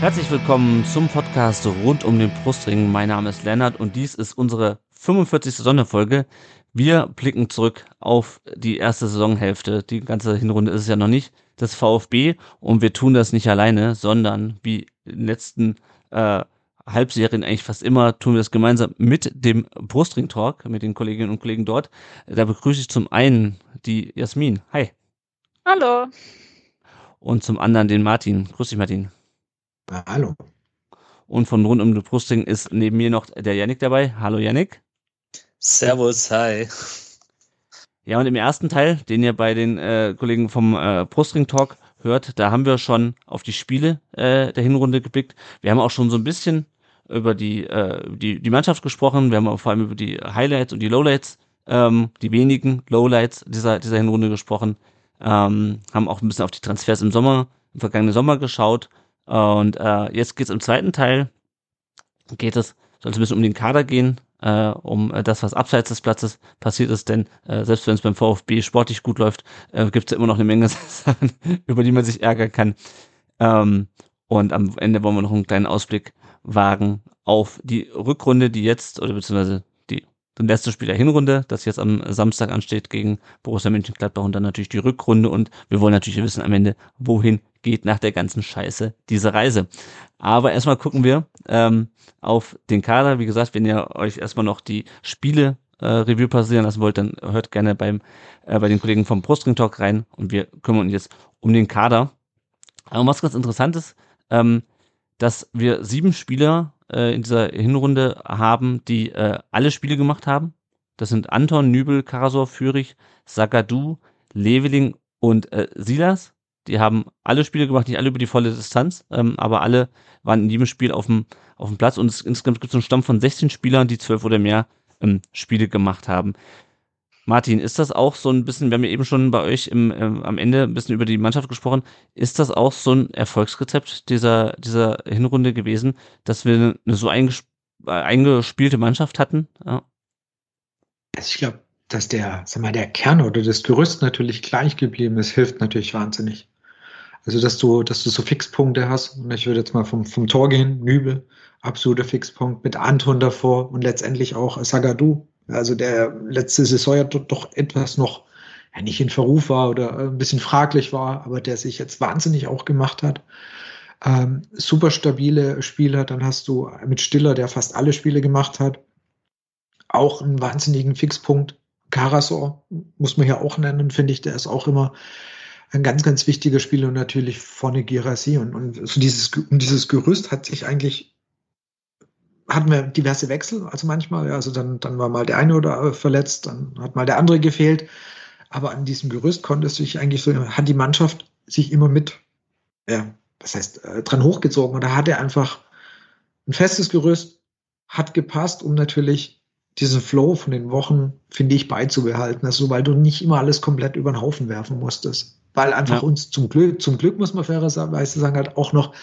Herzlich willkommen zum Podcast rund um den Brustring. Mein Name ist Lennart und dies ist unsere 45. Sonderfolge. Wir blicken zurück auf die erste Saisonhälfte. Die ganze Hinrunde ist es ja noch nicht. Das VfB und wir tun das nicht alleine, sondern wie in den letzten äh, Halbserien eigentlich fast immer tun wir das gemeinsam mit dem Brustring Talk, mit den Kolleginnen und Kollegen dort. Da begrüße ich zum einen die Jasmin. Hi. Hallo. Und zum anderen den Martin. Grüß dich, Martin. Hallo. Und von rund um den Brustring ist neben mir noch der Yannick dabei. Hallo Yannick. Servus, hi. Ja, und im ersten Teil, den ihr bei den äh, Kollegen vom äh, Brustring Talk hört, da haben wir schon auf die Spiele äh, der Hinrunde geblickt. Wir haben auch schon so ein bisschen über die, äh, die, die Mannschaft gesprochen. Wir haben auch vor allem über die Highlights und die Lowlights, ähm, die wenigen Lowlights dieser, dieser Hinrunde gesprochen. Ähm, haben auch ein bisschen auf die Transfers im Sommer, im vergangenen Sommer geschaut und äh, jetzt geht's im zweiten Teil, geht es, soll es ein bisschen um den Kader gehen, äh, um äh, das, was abseits des Platzes passiert ist, denn äh, selbst wenn es beim VfB sportlich gut läuft, äh, gibt es ja immer noch eine Menge Sachen, über die man sich ärgern kann. Ähm, und am Ende wollen wir noch einen kleinen Ausblick wagen auf die Rückrunde, die jetzt, oder beziehungsweise das letzte Spiel der Hinrunde, das jetzt am Samstag ansteht gegen Borussia Mönchengladbach und dann natürlich die Rückrunde und wir wollen natürlich wissen am Ende, wohin geht nach der ganzen Scheiße diese Reise. Aber erstmal gucken wir ähm, auf den Kader. Wie gesagt, wenn ihr euch erstmal noch die Spiele äh, Review passieren lassen wollt, dann hört gerne beim äh, bei den Kollegen vom Brustring Talk rein und wir kümmern uns jetzt um den Kader. Aber was ganz interessant ist, ähm, dass wir sieben Spieler äh, in dieser Hinrunde haben, die äh, alle Spiele gemacht haben. Das sind Anton, Nübel, Karasor, Fürich, Sagadu, Leveling und äh, Silas. Die haben alle Spiele gemacht, nicht alle über die volle Distanz, ähm, aber alle waren in jedem Spiel auf dem, auf dem Platz und es, insgesamt gibt es einen Stamm von 16 Spielern, die zwölf oder mehr ähm, Spiele gemacht haben. Martin, ist das auch so ein bisschen, wir haben ja eben schon bei euch im, ähm, am Ende ein bisschen über die Mannschaft gesprochen, ist das auch so ein Erfolgsrezept dieser, dieser Hinrunde gewesen, dass wir eine so eingesp äh, eingespielte Mannschaft hatten? Ja. Also ich glaube, dass der, sag mal, der Kern oder das Gerüst natürlich gleich geblieben ist, hilft natürlich wahnsinnig. Also, dass du, dass du so Fixpunkte hast, und ich würde jetzt mal vom, vom Tor gehen, Nübel, absoluter Fixpunkt, mit Anton davor und letztendlich auch Sagadu, also der letzte Saison ja doch etwas noch ja, nicht in Verruf war oder ein bisschen fraglich war, aber der sich jetzt wahnsinnig auch gemacht hat. Ähm, super stabile Spieler, dann hast du mit Stiller, der fast alle Spiele gemacht hat, auch einen wahnsinnigen Fixpunkt. Karasor muss man ja auch nennen, finde ich, der ist auch immer ein ganz, ganz wichtiger Spieler und natürlich vorne Girassi und, und so dieses, dieses Gerüst hat sich eigentlich hatten wir diverse Wechsel, also manchmal, ja, also dann, dann war mal der eine oder verletzt, dann hat mal der andere gefehlt. Aber an diesem Gerüst konnte es sich eigentlich so, hat die Mannschaft sich immer mit, ja, was heißt, äh, dran hochgezogen. Und da hat er einfach ein festes Gerüst, hat gepasst, um natürlich diesen Flow von den Wochen, finde ich, beizubehalten. Also, weil du nicht immer alles komplett über den Haufen werfen musstest. Weil einfach ja. uns zum Glück, zum Glück muss man fairerweise sagen, halt auch noch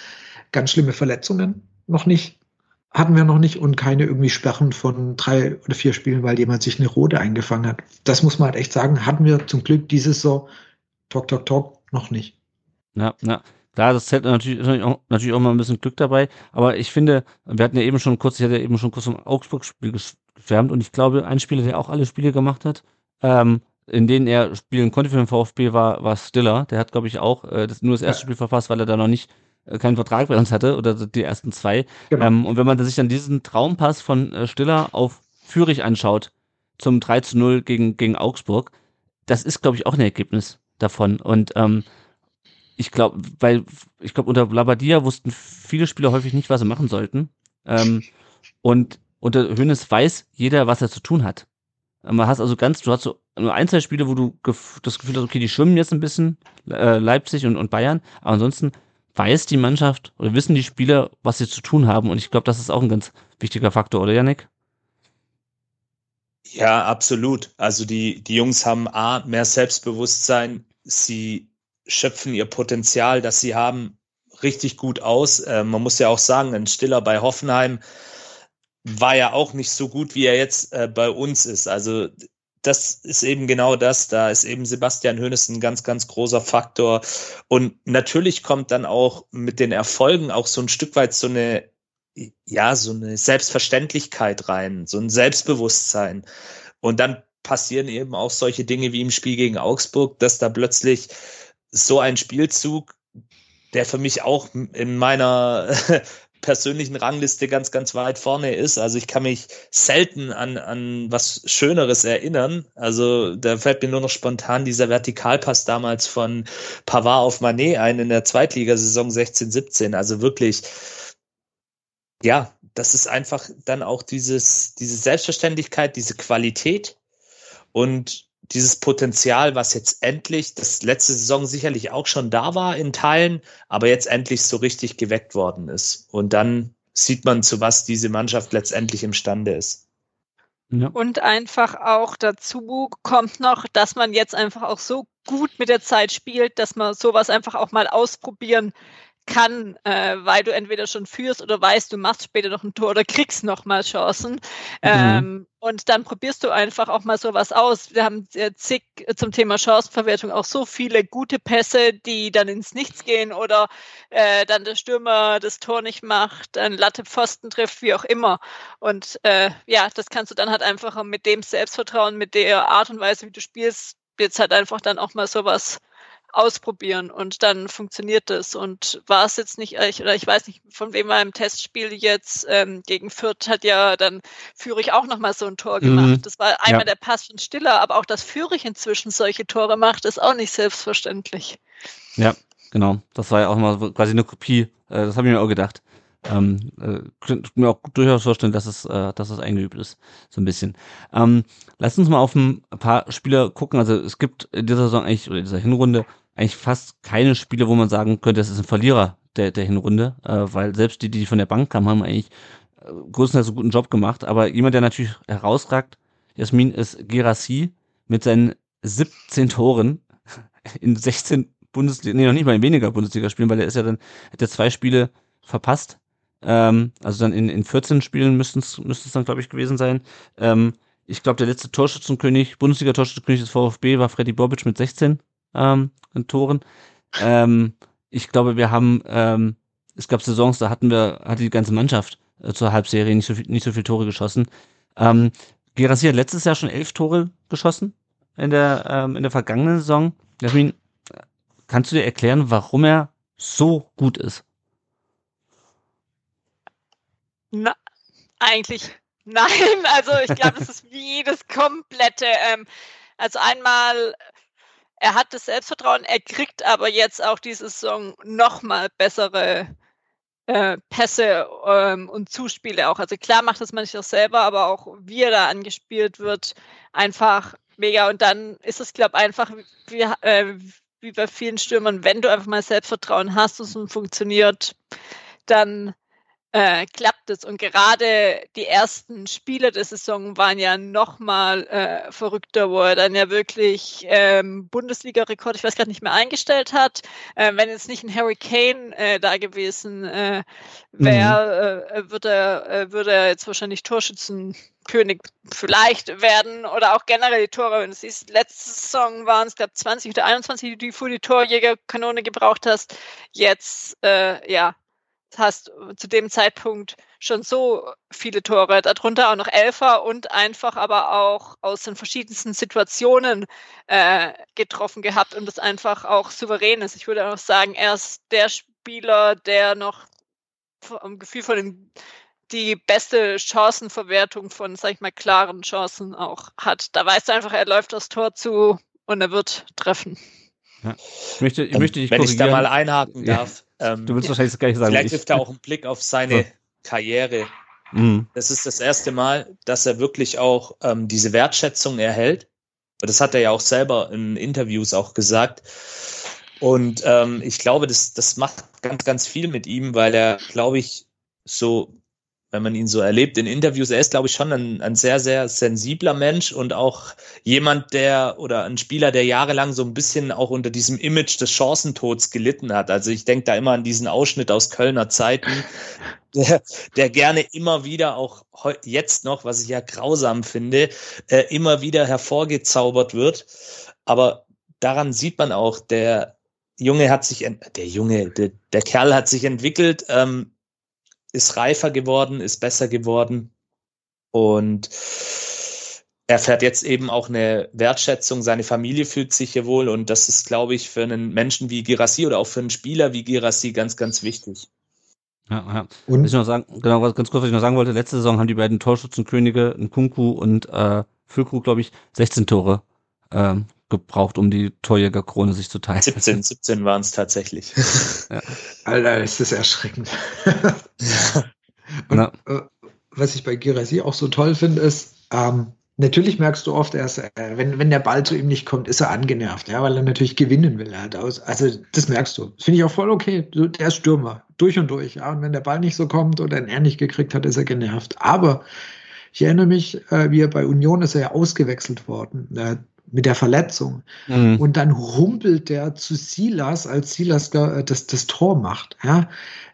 ganz schlimme Verletzungen noch nicht hatten wir noch nicht und keine irgendwie Sperren von drei oder vier Spielen, weil jemand sich eine rote eingefangen hat. Das muss man halt echt sagen, hatten wir zum Glück dieses so Talk, Talk, Talk noch nicht. Ja, ja. Da, das zählt natürlich, natürlich, auch, natürlich auch mal ein bisschen Glück dabei. Aber ich finde, wir hatten ja eben schon kurz, ich hatte ja eben schon kurz vom Augsburg-Spiel geschwärmt und ich glaube, ein Spieler, der auch alle Spiele gemacht hat, ähm, in denen er spielen konnte für den VfB, war, war Stiller. Der hat, glaube ich, auch äh, das, nur das erste ja. Spiel verpasst, weil er da noch nicht äh, keinen Vertrag bei uns hatte oder die ersten zwei. Genau. Ähm, und wenn man sich dann diesen Traumpass von äh, Stiller auf Fürich anschaut, zum 3 zu 0 gegen, gegen Augsburg, das ist, glaube ich, auch ein Ergebnis davon. Und ähm, ich glaube, weil ich glaube, unter Labadia wussten viele Spieler häufig nicht, was sie machen sollten. Ähm, und unter Hönes weiß jeder, was er zu tun hat. Man hast also ganz, du hast so nur ein, zwei Spiele, wo du das Gefühl hast, okay, die schwimmen jetzt ein bisschen, äh, Leipzig und, und Bayern, aber ansonsten weiß die Mannschaft oder wissen die Spieler, was sie zu tun haben. Und ich glaube, das ist auch ein ganz wichtiger Faktor, oder Janik? Ja, absolut. Also die, die Jungs haben A, mehr Selbstbewusstsein. Sie schöpfen ihr Potenzial, das sie haben, richtig gut aus. Äh, man muss ja auch sagen, ein Stiller bei Hoffenheim war ja auch nicht so gut, wie er jetzt äh, bei uns ist. Also das ist eben genau das. Da ist eben Sebastian Hoeneß ein ganz, ganz großer Faktor. Und natürlich kommt dann auch mit den Erfolgen auch so ein Stück weit so eine, ja, so eine Selbstverständlichkeit rein, so ein Selbstbewusstsein. Und dann passieren eben auch solche Dinge wie im Spiel gegen Augsburg, dass da plötzlich so ein Spielzug, der für mich auch in meiner persönlichen Rangliste ganz, ganz weit vorne ist. Also ich kann mich selten an, an was Schöneres erinnern. Also da fällt mir nur noch spontan dieser Vertikalpass damals von Pavard auf Manet ein in der Zweitligasaison 16, 17. Also wirklich, ja, das ist einfach dann auch dieses, diese Selbstverständlichkeit, diese Qualität und dieses Potenzial, was jetzt endlich, das letzte Saison sicherlich auch schon da war in Teilen, aber jetzt endlich so richtig geweckt worden ist. Und dann sieht man, zu was diese Mannschaft letztendlich imstande ist. Ja. Und einfach auch dazu kommt noch, dass man jetzt einfach auch so gut mit der Zeit spielt, dass man sowas einfach auch mal ausprobieren kann, äh, weil du entweder schon führst oder weißt, du machst später noch ein Tor oder kriegst noch mal Chancen. Mhm. Ähm, und dann probierst du einfach auch mal sowas aus. Wir haben äh, zig zum Thema Chancenverwertung auch so viele gute Pässe, die dann ins Nichts gehen oder äh, dann der Stürmer das Tor nicht macht, ein Latte Pfosten trifft, wie auch immer. Und äh, ja, das kannst du dann halt einfach mit dem Selbstvertrauen, mit der Art und Weise, wie du spielst, jetzt halt einfach dann auch mal sowas ausprobieren und dann funktioniert das. Und war es jetzt nicht, ich, oder ich weiß nicht, von wem war im Testspiel jetzt ähm, gegen Fürth hat ja dann Führig auch nochmal so ein Tor mhm. gemacht. Mhm. Das war einmal ja. der Pass von Stiller, aber auch, dass Führig inzwischen solche Tore macht, ist auch nicht selbstverständlich. Ja, genau. Das war ja auch mal quasi eine Kopie. Äh, das habe ich mir auch gedacht. Ähm, äh, könnte mir auch durchaus vorstellen, dass es, äh, dass es eingeübt ist, so ein bisschen. Ähm, lass uns mal auf ein paar Spieler gucken. Also es gibt in dieser Saison eigentlich, oder in dieser Hinrunde eigentlich fast keine Spiele, wo man sagen könnte, das ist ein Verlierer der, der Hinrunde, äh, weil selbst die, die von der Bank kamen, haben eigentlich äh, größtenteils einen guten Job gemacht. Aber jemand, der natürlich herausragt, Jasmin, ist Gerassi mit seinen 17 Toren in 16 Bundesliga, nee, noch nicht mal in weniger Bundesliga-Spielen, weil er ist ja dann, hat ja zwei Spiele verpasst. Ähm, also dann in, in 14 Spielen müsste es dann, glaube ich, gewesen sein. Ähm, ich glaube, der letzte Torschützenkönig, Bundesliga-Torschützenkönig des VfB war Freddy Bobic mit 16 ähm, in Toren. Ähm, ich glaube, wir haben, ähm, es gab Saisons, da hatten wir, hatte die ganze Mannschaft äh, zur Halbserie nicht so viel, nicht so viel Tore geschossen. Ähm, Gerassi hat letztes Jahr schon elf Tore geschossen in der, ähm, in der vergangenen Saison. Jasmin, kannst du dir erklären, warum er so gut ist? Na, eigentlich nein. Also ich glaube, es ist wie jedes komplette. Ähm, also einmal er hat das Selbstvertrauen, er kriegt aber jetzt auch diese Saison nochmal bessere äh, Pässe ähm, und Zuspiele auch. Also klar macht das manchmal selber, aber auch wie er da angespielt wird, einfach mega. Und dann ist es, glaube ich, einfach wie, äh, wie bei vielen Stürmern, wenn du einfach mal Selbstvertrauen hast und es funktioniert, dann äh, klappt es. Und gerade die ersten Spiele der Saison waren ja nochmal äh, verrückter, wo er dann ja wirklich ähm, Bundesliga-Rekord, ich weiß gerade nicht mehr, eingestellt hat. Äh, wenn jetzt nicht ein Harry Kane äh, da gewesen äh, wäre, mhm. äh, würde, er, äh, würde er jetzt wahrscheinlich Torschützenkönig vielleicht werden oder auch generell die Tore. Wenn du siehst, letzte Saison waren es, glaube 20 oder 21, die du für die Torjägerkanone gebraucht hast. Jetzt, äh, ja, hast zu dem Zeitpunkt schon so viele Tore, darunter auch noch Elfer und einfach aber auch aus den verschiedensten Situationen äh, getroffen gehabt und das einfach auch souverän ist. Ich würde auch sagen, er ist der Spieler, der noch vom Gefühl von den die beste Chancenverwertung von, sag ich mal, klaren Chancen auch hat. Da weißt du einfach, er läuft das Tor zu und er wird treffen. Ja. Ich möchte, ich möchte dich Wenn ich da mal einhaken darf. Ähm, du willst wahrscheinlich gar nicht sagen. Vielleicht trifft er auch einen Blick auf seine ja. Karriere. Mhm. Das ist das erste Mal, dass er wirklich auch ähm, diese Wertschätzung erhält. Das hat er ja auch selber in Interviews auch gesagt. Und ähm, ich glaube, das, das macht ganz, ganz viel mit ihm, weil er, glaube ich, so wenn man ihn so erlebt in Interviews, er ist, glaube ich, schon ein, ein sehr, sehr sensibler Mensch und auch jemand, der oder ein Spieler, der jahrelang so ein bisschen auch unter diesem Image des Chancentods gelitten hat. Also ich denke da immer an diesen Ausschnitt aus Kölner Zeiten, der, der gerne immer wieder, auch jetzt noch, was ich ja grausam finde, äh, immer wieder hervorgezaubert wird. Aber daran sieht man auch, der Junge hat sich, der Junge, der, der Kerl hat sich entwickelt, ähm, ist reifer geworden, ist besser geworden und er fährt jetzt eben auch eine Wertschätzung, seine Familie fühlt sich hier wohl und das ist, glaube ich, für einen Menschen wie Girassi oder auch für einen Spieler wie Girassi ganz, ganz wichtig. Ja, ja. Und was ich noch sagen, genau, ganz kurz, was ich noch sagen wollte, letzte Saison haben die beiden Torschützenkönige, Nkunku und äh, Füllkrug, glaube ich, 16 Tore ähm, gebraucht, um die Torjägerkrone sich zu teilen. 17, 17 waren es tatsächlich. ja. Alter, ist das erschreckend. Und, äh, was ich bei Girasi auch so toll finde, ist, ähm, natürlich merkst du oft erst, äh, wenn, wenn der Ball zu ihm nicht kommt, ist er angenervt, ja, weil er natürlich gewinnen will. Er aus, also das merkst du. Das finde ich auch voll okay. Der ist Stürmer, durch und durch. Ja, und wenn der Ball nicht so kommt oder er nicht gekriegt hat, ist er genervt. Aber ich erinnere mich, äh, wie er bei Union ist er ja ausgewechselt worden. Äh, mit der Verletzung. Mhm. Und dann humpelt der zu Silas, als Silas das, das Tor macht. Ja,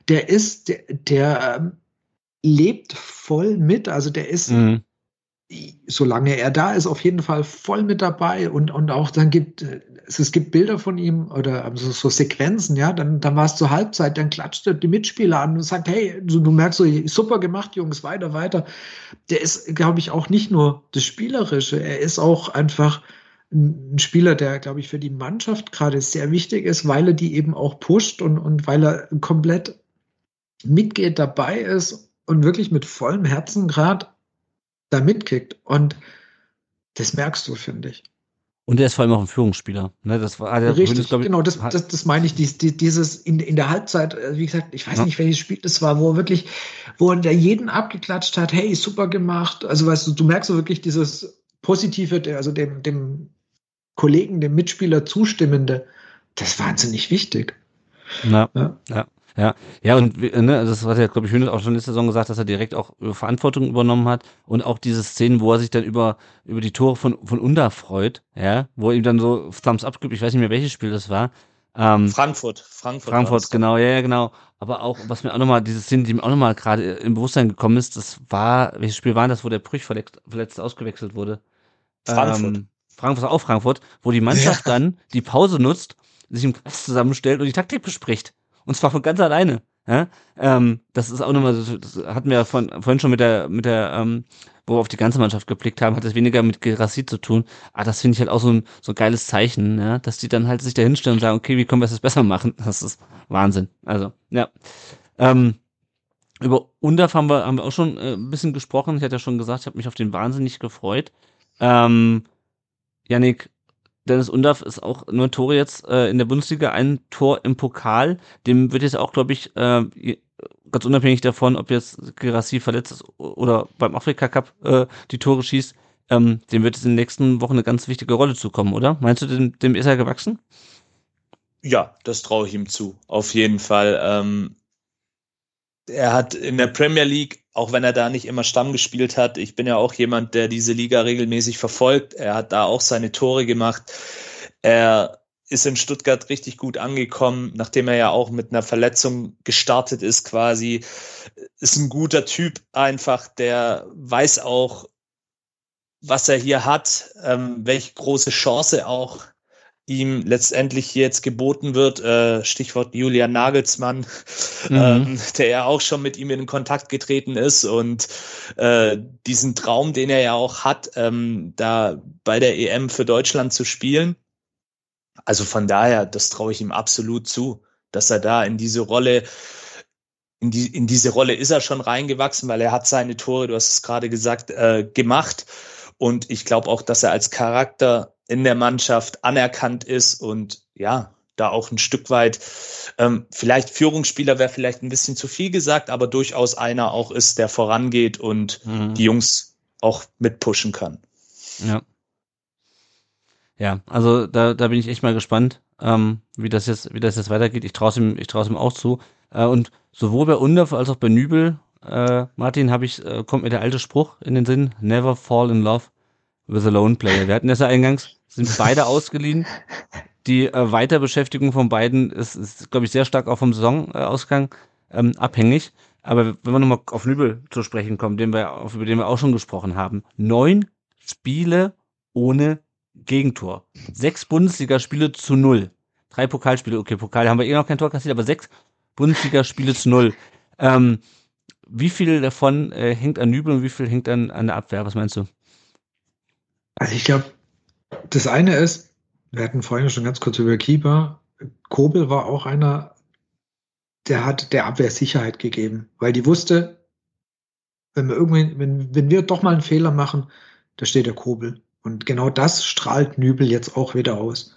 der ist, der, der ähm, lebt voll mit. Also der ist, mhm. solange er da ist, auf jeden Fall voll mit dabei. Und, und auch dann gibt es, es gibt Bilder von ihm oder also so Sequenzen, ja, dann, dann war es zur Halbzeit, dann klatscht er die Mitspieler an und sagt, hey, du, du merkst so, super gemacht, Jungs, weiter, weiter. Der ist, glaube ich, auch nicht nur das Spielerische, er ist auch einfach ein Spieler, der, glaube ich, für die Mannschaft gerade sehr wichtig ist, weil er die eben auch pusht und, und weil er komplett mitgeht, dabei ist und wirklich mit vollem Herzen gerade da mitkickt. Und das merkst du, finde ich. Und er ist vor allem auch ein Führungsspieler. Ne, das war der Richtig, Hönes, ich, genau, das, das, das meine ich, dies, dieses in, in der Halbzeit, äh, wie gesagt, ich weiß ja. nicht, welches Spiel das war, wo er wirklich, wo er jeden abgeklatscht hat, hey, super gemacht. Also weißt du, du merkst so wirklich dieses Positive, also dem, dem Kollegen, dem Mitspieler zustimmende, das ist wahnsinnig wichtig. Ja, ja. ja. Ja, ja, und ne, das hat ja, glaube ich, Hönes auch schon letzte Saison gesagt, dass er direkt auch Verantwortung übernommen hat und auch diese Szenen, wo er sich dann über, über die Tore von, von Unda freut, ja, wo er ihm dann so Thumbs up gibt, ich weiß nicht mehr, welches Spiel das war. Ähm, Frankfurt, Frankfurt. Frankfurt, genau, ja, ja, genau. Aber auch, was mir auch nochmal, diese Szene, die mir auch nochmal gerade im Bewusstsein gekommen ist, das war, welches Spiel war das, wo der Brüch verletzt, verletzt ausgewechselt wurde? Frankfurt. Ähm, Frankfurt auch Frankfurt, wo die Mannschaft ja. dann die Pause nutzt, sich im Kreis zusammenstellt und die Taktik bespricht. Und zwar von ganz alleine. Ja? Ähm, das ist auch nochmal, das hatten wir ja von, vorhin schon mit der, mit der, ähm, wo wir auf die ganze Mannschaft geblickt haben, hat das weniger mit Gerassi zu tun. Aber das finde ich halt auch so ein, so ein geiles Zeichen, ja? dass die dann halt sich da hinstellen und sagen, okay, wie können wir das besser machen? Das ist Wahnsinn. Also, ja. Ähm, über Undaf haben wir, haben wir auch schon äh, ein bisschen gesprochen. Ich hatte ja schon gesagt, ich habe mich auf den wahnsinnig gefreut. Ähm, Yannick, Dennis Undaff ist auch nur Tore jetzt äh, in der Bundesliga, ein Tor im Pokal. Dem wird jetzt auch, glaube ich, äh, ganz unabhängig davon, ob jetzt Gerassi verletzt ist oder beim Afrika Cup äh, die Tore schießt, ähm, dem wird es in den nächsten Wochen eine ganz wichtige Rolle zukommen, oder? Meinst du, dem, dem ist er gewachsen? Ja, das traue ich ihm zu, auf jeden Fall. Ähm, er hat in der Premier League, auch wenn er da nicht immer Stamm gespielt hat, ich bin ja auch jemand, der diese Liga regelmäßig verfolgt. Er hat da auch seine Tore gemacht. Er ist in Stuttgart richtig gut angekommen, nachdem er ja auch mit einer Verletzung gestartet ist quasi. Ist ein guter Typ einfach, der weiß auch, was er hier hat, ähm, welche große Chance auch ihm letztendlich jetzt geboten wird, äh, Stichwort Julian Nagelsmann, mhm. ähm, der ja auch schon mit ihm in Kontakt getreten ist und äh, diesen Traum, den er ja auch hat, ähm, da bei der EM für Deutschland zu spielen. Also von daher, das traue ich ihm absolut zu, dass er da in diese Rolle in, die, in diese Rolle ist er schon reingewachsen, weil er hat seine Tore, du hast es gerade gesagt, äh, gemacht. Und ich glaube auch, dass er als Charakter in der Mannschaft anerkannt ist und ja, da auch ein Stück weit, ähm, vielleicht Führungsspieler wäre vielleicht ein bisschen zu viel gesagt, aber durchaus einer auch ist, der vorangeht und mhm. die Jungs auch mitpushen kann. Ja. Ja, also da, da bin ich echt mal gespannt, ähm, wie das jetzt, wie das jetzt weitergeht. Ich traue ihm, ich traue ihm auch zu. Äh, und sowohl bei Undorf als auch bei Nübel, äh, Martin, habe ich, äh, kommt mir der alte Spruch in den Sinn: Never fall in love a lone player. Wir hatten das ja eingangs, sind beide ausgeliehen. Die äh, Weiterbeschäftigung von beiden ist, ist glaube ich, sehr stark auch vom Saisonausgang ähm, abhängig. Aber wenn wir nochmal auf Nübel zu sprechen kommen, den wir, auf, über den wir auch schon gesprochen haben. Neun Spiele ohne Gegentor. Sechs Bundesligaspiele zu null. Drei Pokalspiele, okay, Pokal haben wir eh noch kein Tor kassiert, aber sechs Bundesligaspiele zu null. Ähm, wie viel davon äh, hängt an Nübel und wie viel hängt an, an der Abwehr? Was meinst du? Also ich glaube, das eine ist, wir hatten vorhin schon ganz kurz über Keeper. Kobel war auch einer, der hat der Abwehr Sicherheit gegeben, weil die wusste, wenn wir irgendwie, wenn, wenn wir doch mal einen Fehler machen, da steht der Kobel. Und genau das strahlt Nübel jetzt auch wieder aus.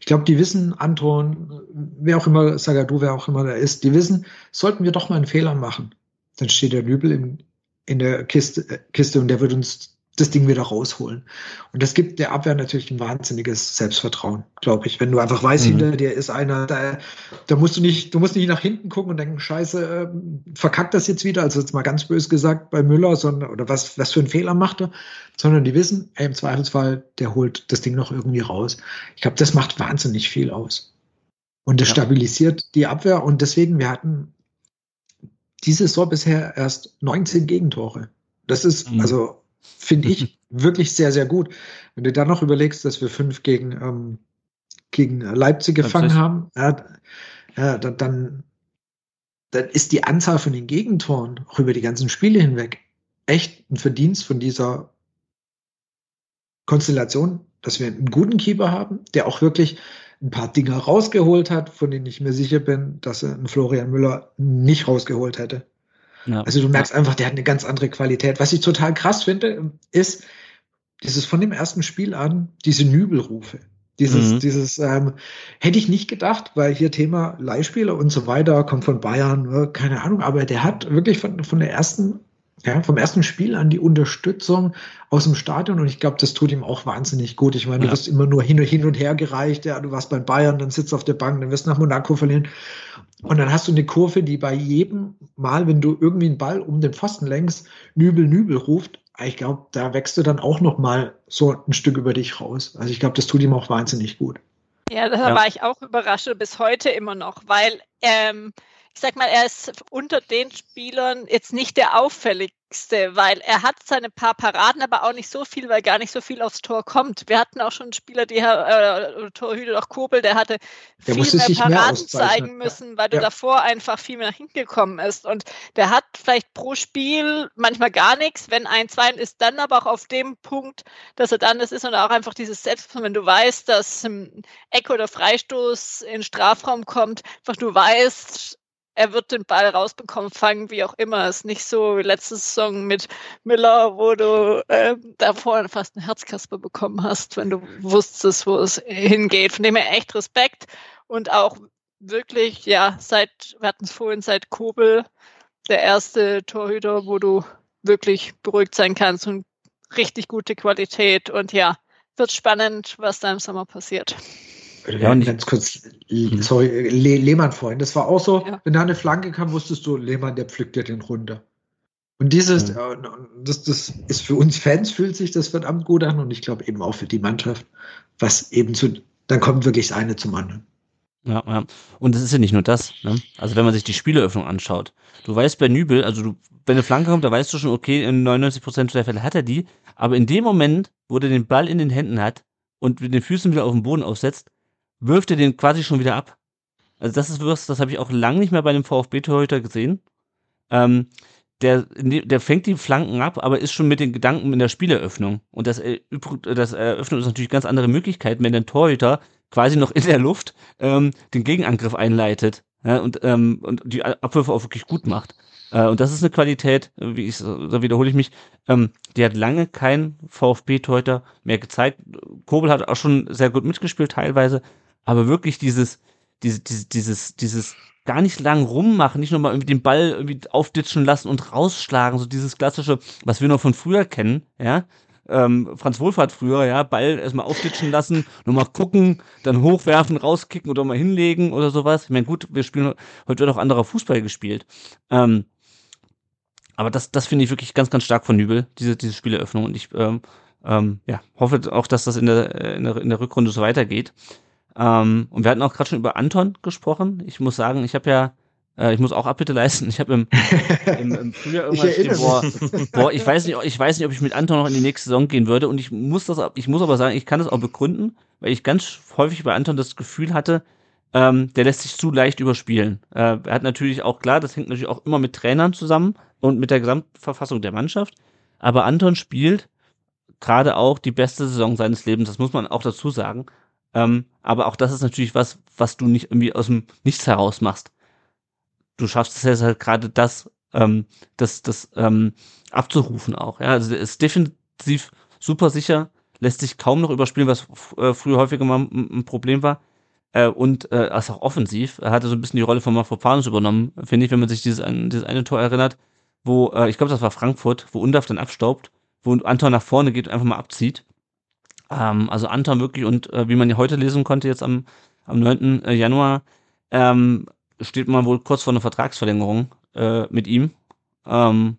Ich glaube, die wissen, Anton, wer auch immer, Sagadu, wer auch immer da ist, die wissen, sollten wir doch mal einen Fehler machen, dann steht der Nübel in, in der Kiste, äh, Kiste und der wird uns das Ding wieder rausholen. Und das gibt der Abwehr natürlich ein wahnsinniges Selbstvertrauen, glaube ich. Wenn du einfach weißt, mhm. hinter dir ist einer, da, da musst du nicht, du musst nicht nach hinten gucken und denken, scheiße, äh, verkackt das jetzt wieder, also jetzt mal ganz böse gesagt bei Müller, sondern, oder was, was für einen Fehler macht er, sondern die wissen, ey, im Zweifelsfall, der holt das Ding noch irgendwie raus. Ich glaube, das macht wahnsinnig viel aus. Und das ja. stabilisiert die Abwehr und deswegen, wir hatten diese Saison bisher erst 19 Gegentore. Das ist, mhm. also Finde ich wirklich sehr, sehr gut. Wenn du dann noch überlegst, dass wir fünf gegen, ähm, gegen Leipzig gefangen haben, ja, ja, dann, dann, dann ist die Anzahl von den Gegentoren auch über die ganzen Spiele hinweg echt ein Verdienst von dieser Konstellation, dass wir einen guten Keeper haben, der auch wirklich ein paar Dinge rausgeholt hat, von denen ich mir sicher bin, dass er einen Florian Müller nicht rausgeholt hätte. Ja. Also du merkst einfach, der hat eine ganz andere Qualität. Was ich total krass finde, ist, dieses von dem ersten Spiel an, diese Nübelrufe. Dieses, mhm. dieses ähm, hätte ich nicht gedacht, weil hier Thema Leihspieler und so weiter kommt von Bayern, ne, keine Ahnung, aber der hat wirklich von, von der ersten, ja, vom ersten Spiel an die Unterstützung aus dem Stadion und ich glaube, das tut ihm auch wahnsinnig gut. Ich meine, ja. du wirst immer nur hin und hin und her gereicht, ja, du warst bei Bayern, dann sitzt auf der Bank, dann wirst du nach Monaco verlieren und dann hast du eine Kurve, die bei jedem Mal, wenn du irgendwie einen Ball um den Pfosten längst, Nübel, Nübel ruft. Ich glaube, da wächst du dann auch noch mal so ein Stück über dich raus. Also ich glaube, das tut ihm auch wahnsinnig gut. Ja, da ja. war ich auch überrascht, bis heute immer noch, weil ähm, ich sag mal, er ist unter den Spielern jetzt nicht der auffälligste, weil er hat seine paar Paraden, aber auch nicht so viel, weil gar nicht so viel aufs Tor kommt. Wir hatten auch schon Spieler, die äh, Torhüter, auch Kobel, der hatte der viel mehr Paraden mehr zeigen müssen, weil ja. du davor einfach viel mehr nach hinten gekommen ist. Und der hat vielleicht pro Spiel manchmal gar nichts, wenn ein, zwei ist, dann aber auch auf dem Punkt, dass er dann das ist und auch einfach dieses Selbstbewusstsein, wenn du weißt, dass ein Eck oder Freistoß in Strafraum kommt, einfach du weißt, er wird den Ball rausbekommen, fangen, wie auch immer. Es ist nicht so wie letzte Saison mit Miller, wo du äh, davor fast einen Herzkasper bekommen hast, wenn du wusstest, wo es hingeht. Von dem her echt Respekt und auch wirklich, ja, seit, wir hatten es vorhin, seit Kobel, der erste Torhüter, wo du wirklich beruhigt sein kannst und richtig gute Qualität. Und ja, wird spannend, was da im Sommer passiert. Ja, und ganz kurz, mhm. sorry, Le Lehmann vorhin, das war auch so, ja. wenn da eine Flanke kam, wusstest du, Lehmann, der pflückt dir den runter. Und dieses, mhm. Äh, das, das ist für uns Fans, fühlt sich das verdammt gut an und ich glaube eben auch für die Mannschaft, was eben zu, dann kommt wirklich das eine zum anderen. Ja, ja. Und es ist ja nicht nur das. Ne? Also wenn man sich die Spieleröffnung anschaut, du weißt bei Nübel, also du, wenn eine Flanke kommt, da weißt du schon, okay, in 99% der Fälle hat er die, aber in dem Moment, wo der den Ball in den Händen hat und mit den Füßen wieder auf den Boden aufsetzt, wirft er den quasi schon wieder ab. Also das ist was, das habe ich auch lange nicht mehr bei einem VfB-Torhüter gesehen. Ähm, der, der fängt die Flanken ab, aber ist schon mit den Gedanken in der Spieleröffnung. Und das, das eröffnet uns natürlich ganz andere Möglichkeiten, wenn der Torhüter quasi noch in der Luft ähm, den Gegenangriff einleitet ja, und, ähm, und die Abwürfe auch wirklich gut macht. Äh, und das ist eine Qualität, wie ich, da wiederhole ich mich, ähm, die hat lange kein VfB-Torhüter mehr gezeigt. Kobel hat auch schon sehr gut mitgespielt teilweise, aber wirklich dieses, dieses, dieses, dieses, dieses gar nicht lang rummachen, nicht nochmal irgendwie den Ball irgendwie aufditschen lassen und rausschlagen, so dieses klassische, was wir noch von früher kennen, ja, ähm, Franz Wohlfahrt früher, ja, Ball erstmal aufditschen lassen, nochmal gucken, dann hochwerfen, rauskicken oder mal hinlegen oder sowas. Ich meine, gut, wir spielen, heute wird auch anderer Fußball gespielt. Ähm, aber das, das finde ich wirklich ganz, ganz stark von Nübel, diese, diese Spieleröffnung. Und ich ähm, ähm, ja, hoffe auch, dass das in der, äh, in der, in der Rückrunde so weitergeht. Ähm, und wir hatten auch gerade schon über Anton gesprochen. Ich muss sagen, ich habe ja, äh, ich muss auch Abbitte leisten. Ich habe im, im, im Frühjahr irgendwann stehen, boah, boah, ich weiß nicht, ich weiß nicht, ob ich mit Anton noch in die nächste Saison gehen würde. Und ich muss das, ich muss aber sagen, ich kann das auch begründen, weil ich ganz häufig bei Anton das Gefühl hatte, ähm, der lässt sich zu leicht überspielen. Äh, er hat natürlich auch klar, das hängt natürlich auch immer mit Trainern zusammen und mit der Gesamtverfassung der Mannschaft. Aber Anton spielt gerade auch die beste Saison seines Lebens, das muss man auch dazu sagen. Ähm, aber auch das ist natürlich was, was du nicht irgendwie aus dem Nichts heraus machst. Du schaffst es jetzt halt gerade das, ähm, das, das ähm, abzurufen auch. Ja, also ist defensiv super sicher, lässt sich kaum noch überspielen, was äh, früher häufiger mal ein, Problem war. Äh, und äh, ist auch offensiv. Er hatte so ein bisschen die Rolle von Mafropanus übernommen, finde ich, wenn man sich dieses, an, dieses eine Tor erinnert, wo, äh, ich glaube, das war Frankfurt, wo Undaf dann abstaubt, wo Anton nach vorne geht und einfach mal abzieht. Ähm, also Anton wirklich und äh, wie man ja heute lesen konnte, jetzt am, am 9. Äh, Januar, ähm, steht man wohl kurz vor einer Vertragsverlängerung äh, mit ihm. Ähm,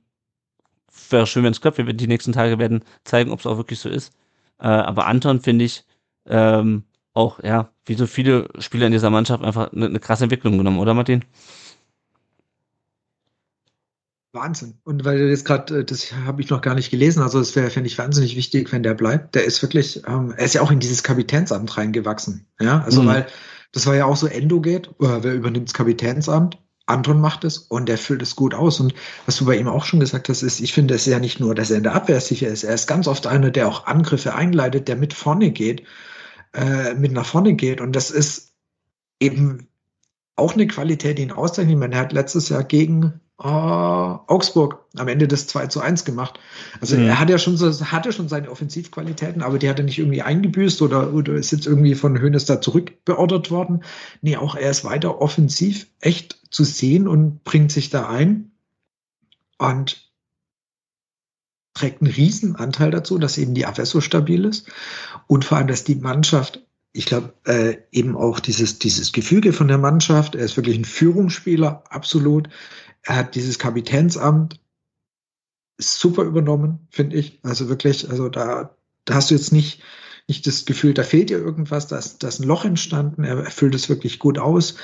wäre schön, wenn es klappt. Die nächsten Tage werden zeigen, ob es auch wirklich so ist. Äh, aber Anton finde ich ähm, auch, ja, wie so viele Spieler in dieser Mannschaft einfach eine, eine krasse Entwicklung genommen, oder Martin? Wahnsinn. Und weil du jetzt gerade, äh, das habe ich noch gar nicht gelesen, also es wäre, finde ich, wahnsinnig wichtig, wenn der bleibt. Der ist wirklich, ähm, er ist ja auch in dieses Kapitänsamt reingewachsen. Ja, also mhm. weil das war ja auch so Endo geht, äh, wer übernimmt das Kapitänsamt? Anton macht es und er füllt es gut aus. Und was du bei ihm auch schon gesagt hast, ist, ich finde es ja nicht nur, dass er in der Abwehr sicher ist. Er ist ganz oft einer, der auch Angriffe einleitet, der mit vorne geht, äh, mit nach vorne geht. Und das ist eben auch eine Qualität, die ihn auszeichnet. Ich meine, er hat letztes Jahr gegen äh, Augsburg am Ende des 2 zu 1 gemacht. Also mhm. er hat ja schon so, hatte schon seine Offensivqualitäten, aber die hat er nicht irgendwie eingebüßt oder, oder ist jetzt irgendwie von Hönes da zurückbeordert worden. Nee, auch er ist weiter offensiv echt zu sehen und bringt sich da ein und trägt einen riesen Anteil dazu, dass eben die Abwehr so stabil ist und vor allem, dass die Mannschaft ich glaube, äh, eben auch dieses, dieses Gefüge von der Mannschaft. Er ist wirklich ein Führungsspieler, absolut. Er hat dieses Kapitänsamt super übernommen, finde ich. Also wirklich, also da, da hast du jetzt nicht, nicht das Gefühl, da fehlt dir irgendwas, da ist, da ist ein Loch entstanden, er füllt es wirklich gut aus,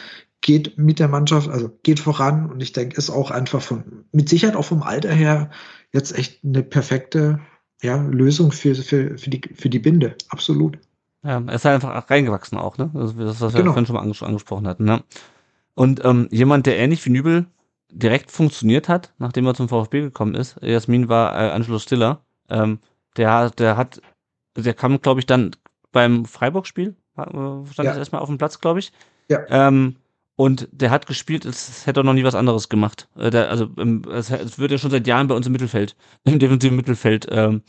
geht mit der Mannschaft, also geht voran und ich denke, ist auch einfach von, mit Sicherheit auch vom Alter her jetzt echt eine perfekte ja, Lösung für, für, für, die, für die Binde, absolut. Ja, er ist halt einfach reingewachsen auch, ne? Das, was wir genau. vorhin schon mal angesprochen hatten, ne? Und ähm, jemand, der ähnlich wie Nübel direkt funktioniert hat, nachdem er zum VfB gekommen ist. Jasmin war äh, Angelo Stiller. Ähm, der, der hat, der kam, glaube ich, dann beim Freiburg-Spiel, äh, stand ja. erstmal auf dem Platz, glaube ich. Ja. Ähm, und der hat gespielt, als hätte er noch nie was anderes gemacht. Äh, der, also ähm, es, es wird ja schon seit Jahren bei uns im Mittelfeld, im defensiven Mittelfeld, ähm,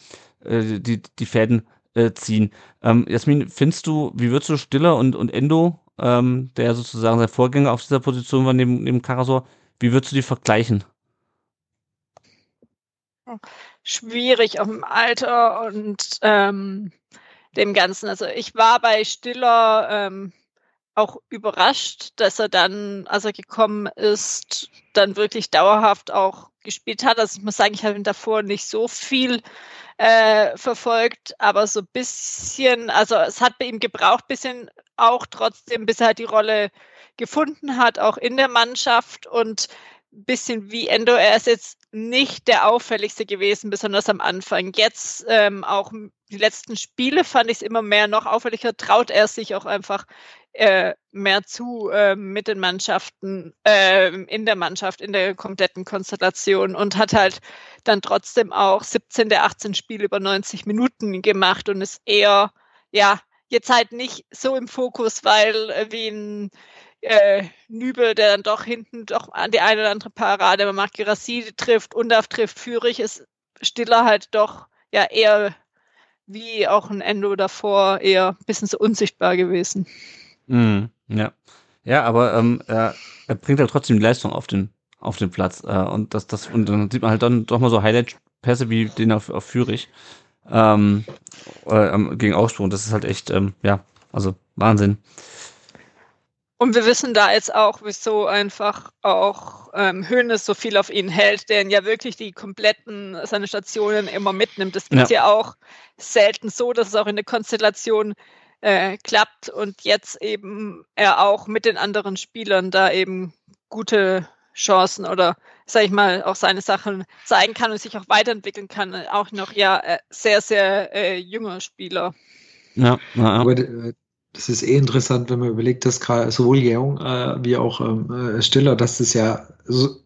äh, die, die Fäden äh, ziehen. Ähm, Jasmin, findest du, wie würdest du Stiller und, und Endo, ähm, der sozusagen sein Vorgänger auf dieser Position war neben, neben Karasor, wie würdest du die vergleichen? Schwierig auf dem Alter und ähm, dem Ganzen. Also ich war bei Stiller ähm, auch überrascht, dass er dann, als er gekommen ist, dann wirklich dauerhaft auch gespielt hat. Also ich muss sagen, ich habe ihn davor nicht so viel äh, verfolgt, aber so ein bisschen, also es hat bei ihm gebraucht, bisschen auch trotzdem, bis er halt die Rolle gefunden hat, auch in der Mannschaft und ein bisschen wie Endo, er ist jetzt nicht der auffälligste gewesen, besonders am Anfang. Jetzt ähm, auch die letzten Spiele fand ich es immer mehr noch auffälliger, traut er sich auch einfach äh, mehr zu äh, mit den Mannschaften, äh, in der Mannschaft, in der kompletten Konstellation und hat halt dann trotzdem auch 17 der 18 Spiele über 90 Minuten gemacht und ist eher, ja, jetzt halt nicht so im Fokus, weil äh, wie ein äh, Nübel, der dann doch hinten doch an die eine oder andere Parade macht, Girassi trifft, Undaf trifft, Führig ist Stiller halt doch ja eher wie auch ein Endo davor eher ein bisschen so unsichtbar gewesen. Mhm, ja. Ja, aber ähm, er, er bringt halt trotzdem die Leistung auf den, auf den Platz. Äh, und das, das, und dann sieht man halt dann doch mal so Highlight-Pässe wie den auf, auf Führig. ähm, äh, gegen Augsburg. Das ist halt echt, ähm, ja, also Wahnsinn. Und wir wissen da jetzt auch, wieso einfach auch ähm, Hönes so viel auf ihn hält, der ihn ja wirklich die kompletten seine Stationen immer mitnimmt. Das ist ja. ja auch selten so, dass es auch in der Konstellation äh, klappt und jetzt eben er auch mit den anderen Spielern da eben gute Chancen oder sag ich mal auch seine Sachen zeigen kann und sich auch weiterentwickeln kann. Auch noch ja äh, sehr sehr äh, junger Spieler. Ja, ja. aber äh, das ist eh interessant, wenn man überlegt, dass gerade sowohl Jeong äh, wie auch ähm, äh, Stiller, dass das ja so,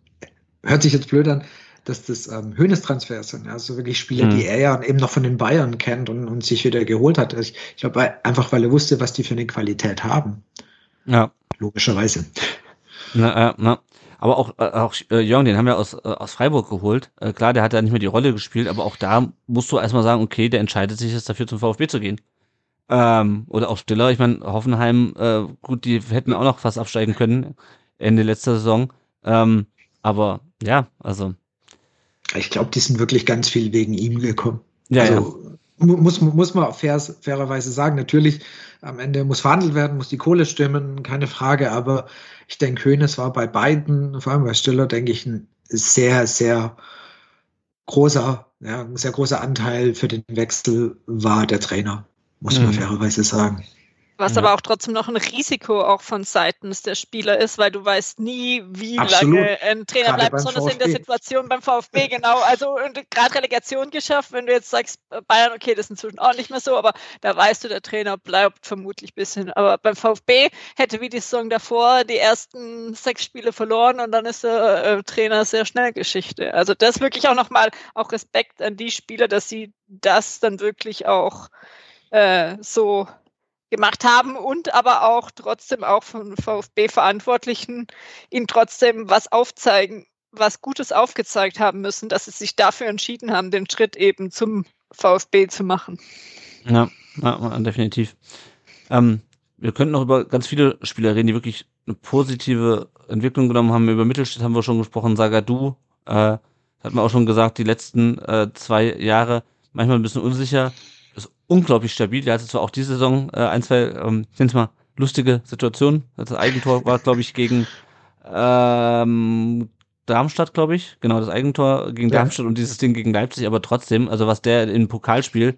hört sich jetzt blöd an, dass das ähm, Höhnestransfer sind. Also wirklich Spieler, mhm. die er ja eben noch von den Bayern kennt und, und sich wieder geholt hat. Also ich, ich glaube einfach, weil er wusste, was die für eine Qualität haben. Ja. Logischerweise. Na, äh, na. Aber auch, äh, auch äh, Jörn, den haben wir aus, äh, aus Freiburg geholt. Äh, klar, der hat ja nicht mehr die Rolle gespielt, aber auch da musst du erstmal sagen, okay, der entscheidet sich jetzt dafür zum VfB zu gehen. Ähm, oder auch Stiller. Ich meine, Hoffenheim, äh, gut, die hätten auch noch fast absteigen können Ende letzter Saison. Ähm, aber ja, also ich glaube, die sind wirklich ganz viel wegen ihm gekommen. Ja, also, ja. Muss, muss man fair, fairerweise sagen, natürlich, am Ende muss verhandelt werden, muss die Kohle stimmen, keine Frage, aber ich denke, Hönes war bei beiden, vor allem bei Stiller, denke ich, ein sehr, sehr großer, ja, ein sehr großer Anteil für den Wechsel war der Trainer, muss man mhm. fairerweise sagen. Was ja. aber auch trotzdem noch ein Risiko auch von seitens der Spieler ist, weil du weißt nie, wie Absolut. lange ein Trainer gerade bleibt, besonders VfB. in der Situation beim VfB, genau. Also gerade Relegation geschafft, wenn du jetzt sagst, Bayern, okay, das ist inzwischen auch nicht mehr so, aber da weißt du, der Trainer bleibt vermutlich ein bisschen. Aber beim VfB hätte wie die Saison davor die ersten sechs Spiele verloren und dann ist der äh, Trainer sehr schnell Geschichte. Also das wirklich auch nochmal auch Respekt an die Spieler, dass sie das dann wirklich auch äh, so gemacht haben und aber auch trotzdem auch von VfB-Verantwortlichen ihnen trotzdem was aufzeigen, was Gutes aufgezeigt haben müssen, dass sie sich dafür entschieden haben, den Schritt eben zum VfB zu machen. Ja, ja definitiv. Ähm, wir könnten noch über ganz viele Spieler reden, die wirklich eine positive Entwicklung genommen haben. Über Mittelstädt haben wir schon gesprochen, Sagadu, äh, hat man auch schon gesagt, die letzten äh, zwei Jahre manchmal ein bisschen unsicher unglaublich stabil. Der hatte zwar auch diese Saison äh, ein, zwei, ähm, ich nenne mal, lustige Situationen. Das Eigentor war, glaube ich, gegen ähm, Darmstadt, glaube ich. Genau, das Eigentor gegen ja. Darmstadt und dieses Ding gegen Leipzig, aber trotzdem, also was der im Pokalspiel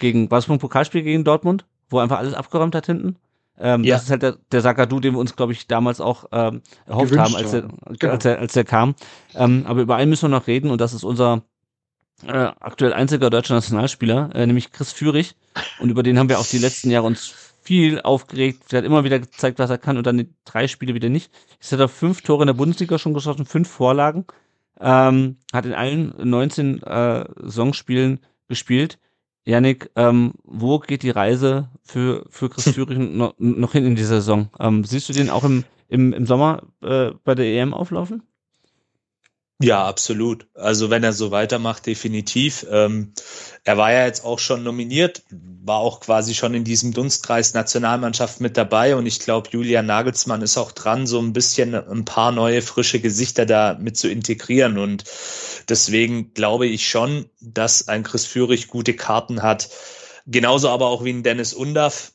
gegen, war es ein Pokalspiel gegen Dortmund, wo er einfach alles abgeräumt hat hinten? Ähm, ja. Das ist halt der, der Sakadu, den wir uns, glaube ich, damals auch ähm, erhofft Gewünscht haben, als er, genau. als, er, als er kam. Ähm, aber über einen müssen wir noch reden und das ist unser äh, aktuell einziger deutscher Nationalspieler, äh, nämlich Chris Führig. Und über den haben wir auch die letzten Jahre uns viel aufgeregt. Der hat immer wieder gezeigt, was er kann und dann die drei Spiele wieder nicht. Jetzt hat er fünf Tore in der Bundesliga schon geschossen, fünf Vorlagen. Ähm, hat in allen 19 äh, Saisonspielen gespielt. Janik, ähm, wo geht die Reise für, für Chris Führig noch, noch hin in dieser Saison? Ähm, siehst du den auch im, im, im Sommer äh, bei der EM auflaufen? Ja, absolut. Also wenn er so weitermacht, definitiv. Ähm, er war ja jetzt auch schon nominiert, war auch quasi schon in diesem Dunstkreis Nationalmannschaft mit dabei und ich glaube, Julian Nagelsmann ist auch dran, so ein bisschen ein paar neue frische Gesichter da mit zu integrieren und deswegen glaube ich schon, dass ein Chris Führig gute Karten hat. Genauso aber auch wie ein Dennis Undaff,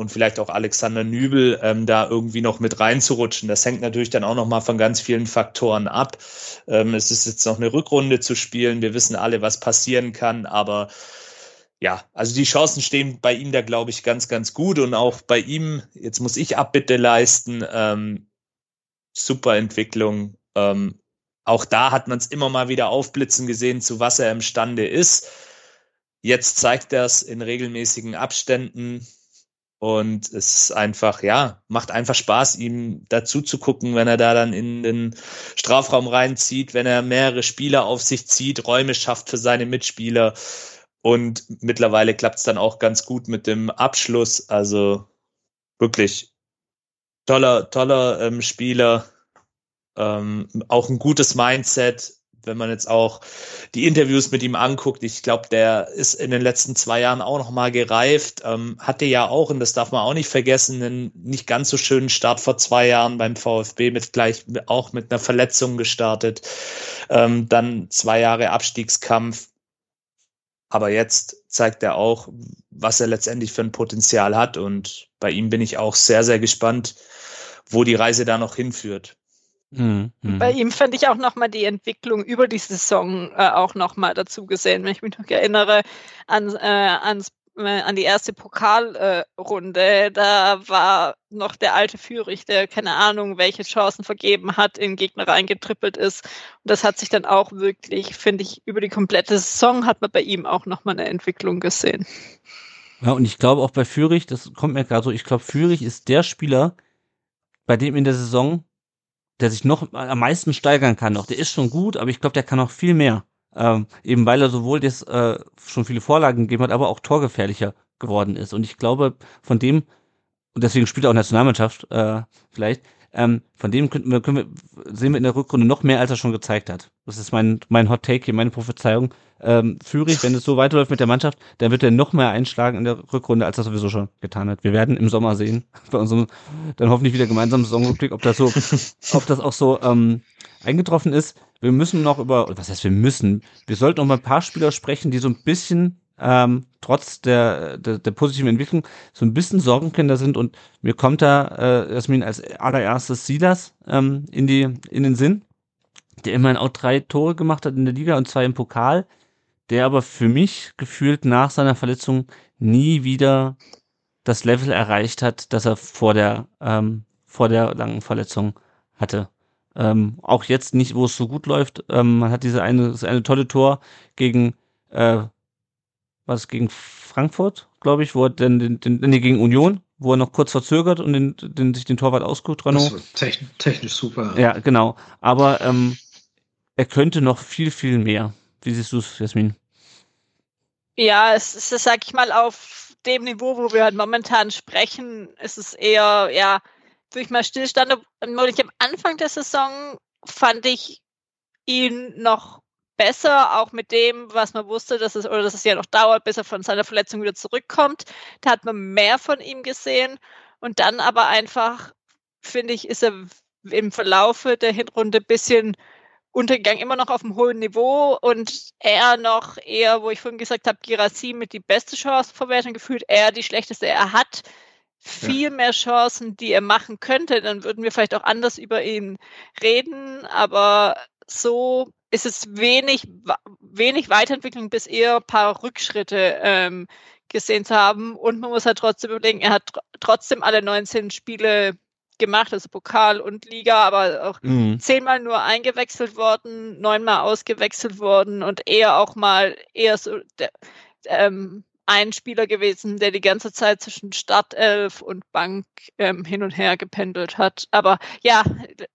und vielleicht auch Alexander Nübel ähm, da irgendwie noch mit reinzurutschen. Das hängt natürlich dann auch noch mal von ganz vielen Faktoren ab. Ähm, es ist jetzt noch eine Rückrunde zu spielen. Wir wissen alle, was passieren kann, aber ja, also die Chancen stehen bei ihm da, glaube ich, ganz, ganz gut. Und auch bei ihm, jetzt muss ich Abbitte leisten, ähm, super Entwicklung. Ähm, auch da hat man es immer mal wieder aufblitzen gesehen, zu was er imstande ist. Jetzt zeigt er es in regelmäßigen Abständen. Und es ist einfach, ja, macht einfach Spaß, ihm dazu zu gucken, wenn er da dann in den Strafraum reinzieht, wenn er mehrere Spieler auf sich zieht, Räume schafft für seine Mitspieler. Und mittlerweile klappt es dann auch ganz gut mit dem Abschluss. Also wirklich toller, toller ähm, Spieler. Ähm, auch ein gutes Mindset, wenn man jetzt auch die Interviews mit ihm anguckt, ich glaube, der ist in den letzten zwei Jahren auch noch mal gereift, ähm, hatte ja auch, und das darf man auch nicht vergessen, einen nicht ganz so schönen Start vor zwei Jahren beim VfB mit gleich auch mit einer Verletzung gestartet, ähm, dann zwei Jahre Abstiegskampf. Aber jetzt zeigt er auch, was er letztendlich für ein Potenzial hat. Und bei ihm bin ich auch sehr, sehr gespannt, wo die Reise da noch hinführt. Mhm. Bei ihm fand ich auch nochmal die Entwicklung über die Saison äh, auch nochmal dazu gesehen. Wenn ich mich noch erinnere an, äh, ans äh, an die erste Pokalrunde, äh, da war noch der alte Führig, der keine Ahnung, welche Chancen vergeben hat, in Gegner reingetrippelt ist. Und das hat sich dann auch wirklich, finde ich, über die komplette Saison hat man bei ihm auch nochmal eine Entwicklung gesehen. Ja, und ich glaube auch bei Führig, das kommt mir gerade so, ich glaube, Führig ist der Spieler, bei dem in der Saison, der sich noch am meisten steigern kann noch. Der ist schon gut, aber ich glaube, der kann noch viel mehr. Ähm, eben weil er sowohl das äh, schon viele Vorlagen gegeben hat, aber auch torgefährlicher geworden ist. Und ich glaube, von dem, und deswegen spielt er auch Nationalmannschaft, äh, vielleicht, ähm, von dem könnten wir, können wir, sehen wir in der Rückrunde noch mehr, als er schon gezeigt hat. Das ist mein, mein Hot Take hier, meine Prophezeiung. Ähm, Führig, wenn es so weiterläuft mit der Mannschaft, dann wird er noch mehr einschlagen in der Rückrunde, als er sowieso schon getan hat. Wir werden im Sommer sehen, bei unserem dann hoffentlich wieder gemeinsamen Saisonrückblick, ob das so, ob das auch so ähm, eingetroffen ist wir müssen noch über, was heißt wir müssen, wir sollten noch mal ein paar Spieler sprechen, die so ein bisschen ähm, trotz der, der, der positiven Entwicklung so ein bisschen Sorgenkinder sind und mir kommt da äh, Jasmin als allererstes Silas ähm, in die in den Sinn, der immerhin auch drei Tore gemacht hat in der Liga und zwei im Pokal, der aber für mich gefühlt nach seiner Verletzung nie wieder das Level erreicht hat, das er vor der ähm, vor der langen Verletzung hatte. Ähm, auch jetzt nicht, wo es so gut läuft. Ähm, man hat diese eine, das eine tolle Tor gegen, äh, was gegen Frankfurt, glaube ich, wo er den, den, den, nee, gegen Union, wo er noch kurz verzögert und den, den, sich den Torwart ausguckt. Das war technisch, technisch super. Ja, genau. Aber ähm, er könnte noch viel, viel mehr. Wie siehst du es, Jasmin? Ja, es ist, sag ich mal, auf dem Niveau, wo wir halt momentan sprechen, ist es eher, ja, wo ich mal stillstand, am Anfang der Saison fand ich ihn noch besser, auch mit dem, was man wusste, dass es oder dass es ja noch dauert, bis er von seiner Verletzung wieder zurückkommt. Da hat man mehr von ihm gesehen. Und dann aber einfach finde ich, ist er im Verlaufe der Hinrunde ein bisschen untergegangen, immer noch auf einem hohen Niveau. Und er noch eher, wo ich vorhin gesagt habe, Girassi mit die beste Chancenverwertung gefühlt, er die schlechteste. Er hat viel ja. mehr Chancen, die er machen könnte, dann würden wir vielleicht auch anders über ihn reden, aber so ist es wenig, wenig Weiterentwicklung bis eher ein paar Rückschritte ähm, gesehen zu haben. Und man muss halt trotzdem überlegen, er hat tr trotzdem alle 19 Spiele gemacht, also Pokal und Liga, aber auch mhm. zehnmal nur eingewechselt worden, neunmal ausgewechselt worden und eher auch mal eher so der, ähm, ein Spieler gewesen, der die ganze Zeit zwischen Startelf und Bank ähm, hin und her gependelt hat. Aber ja,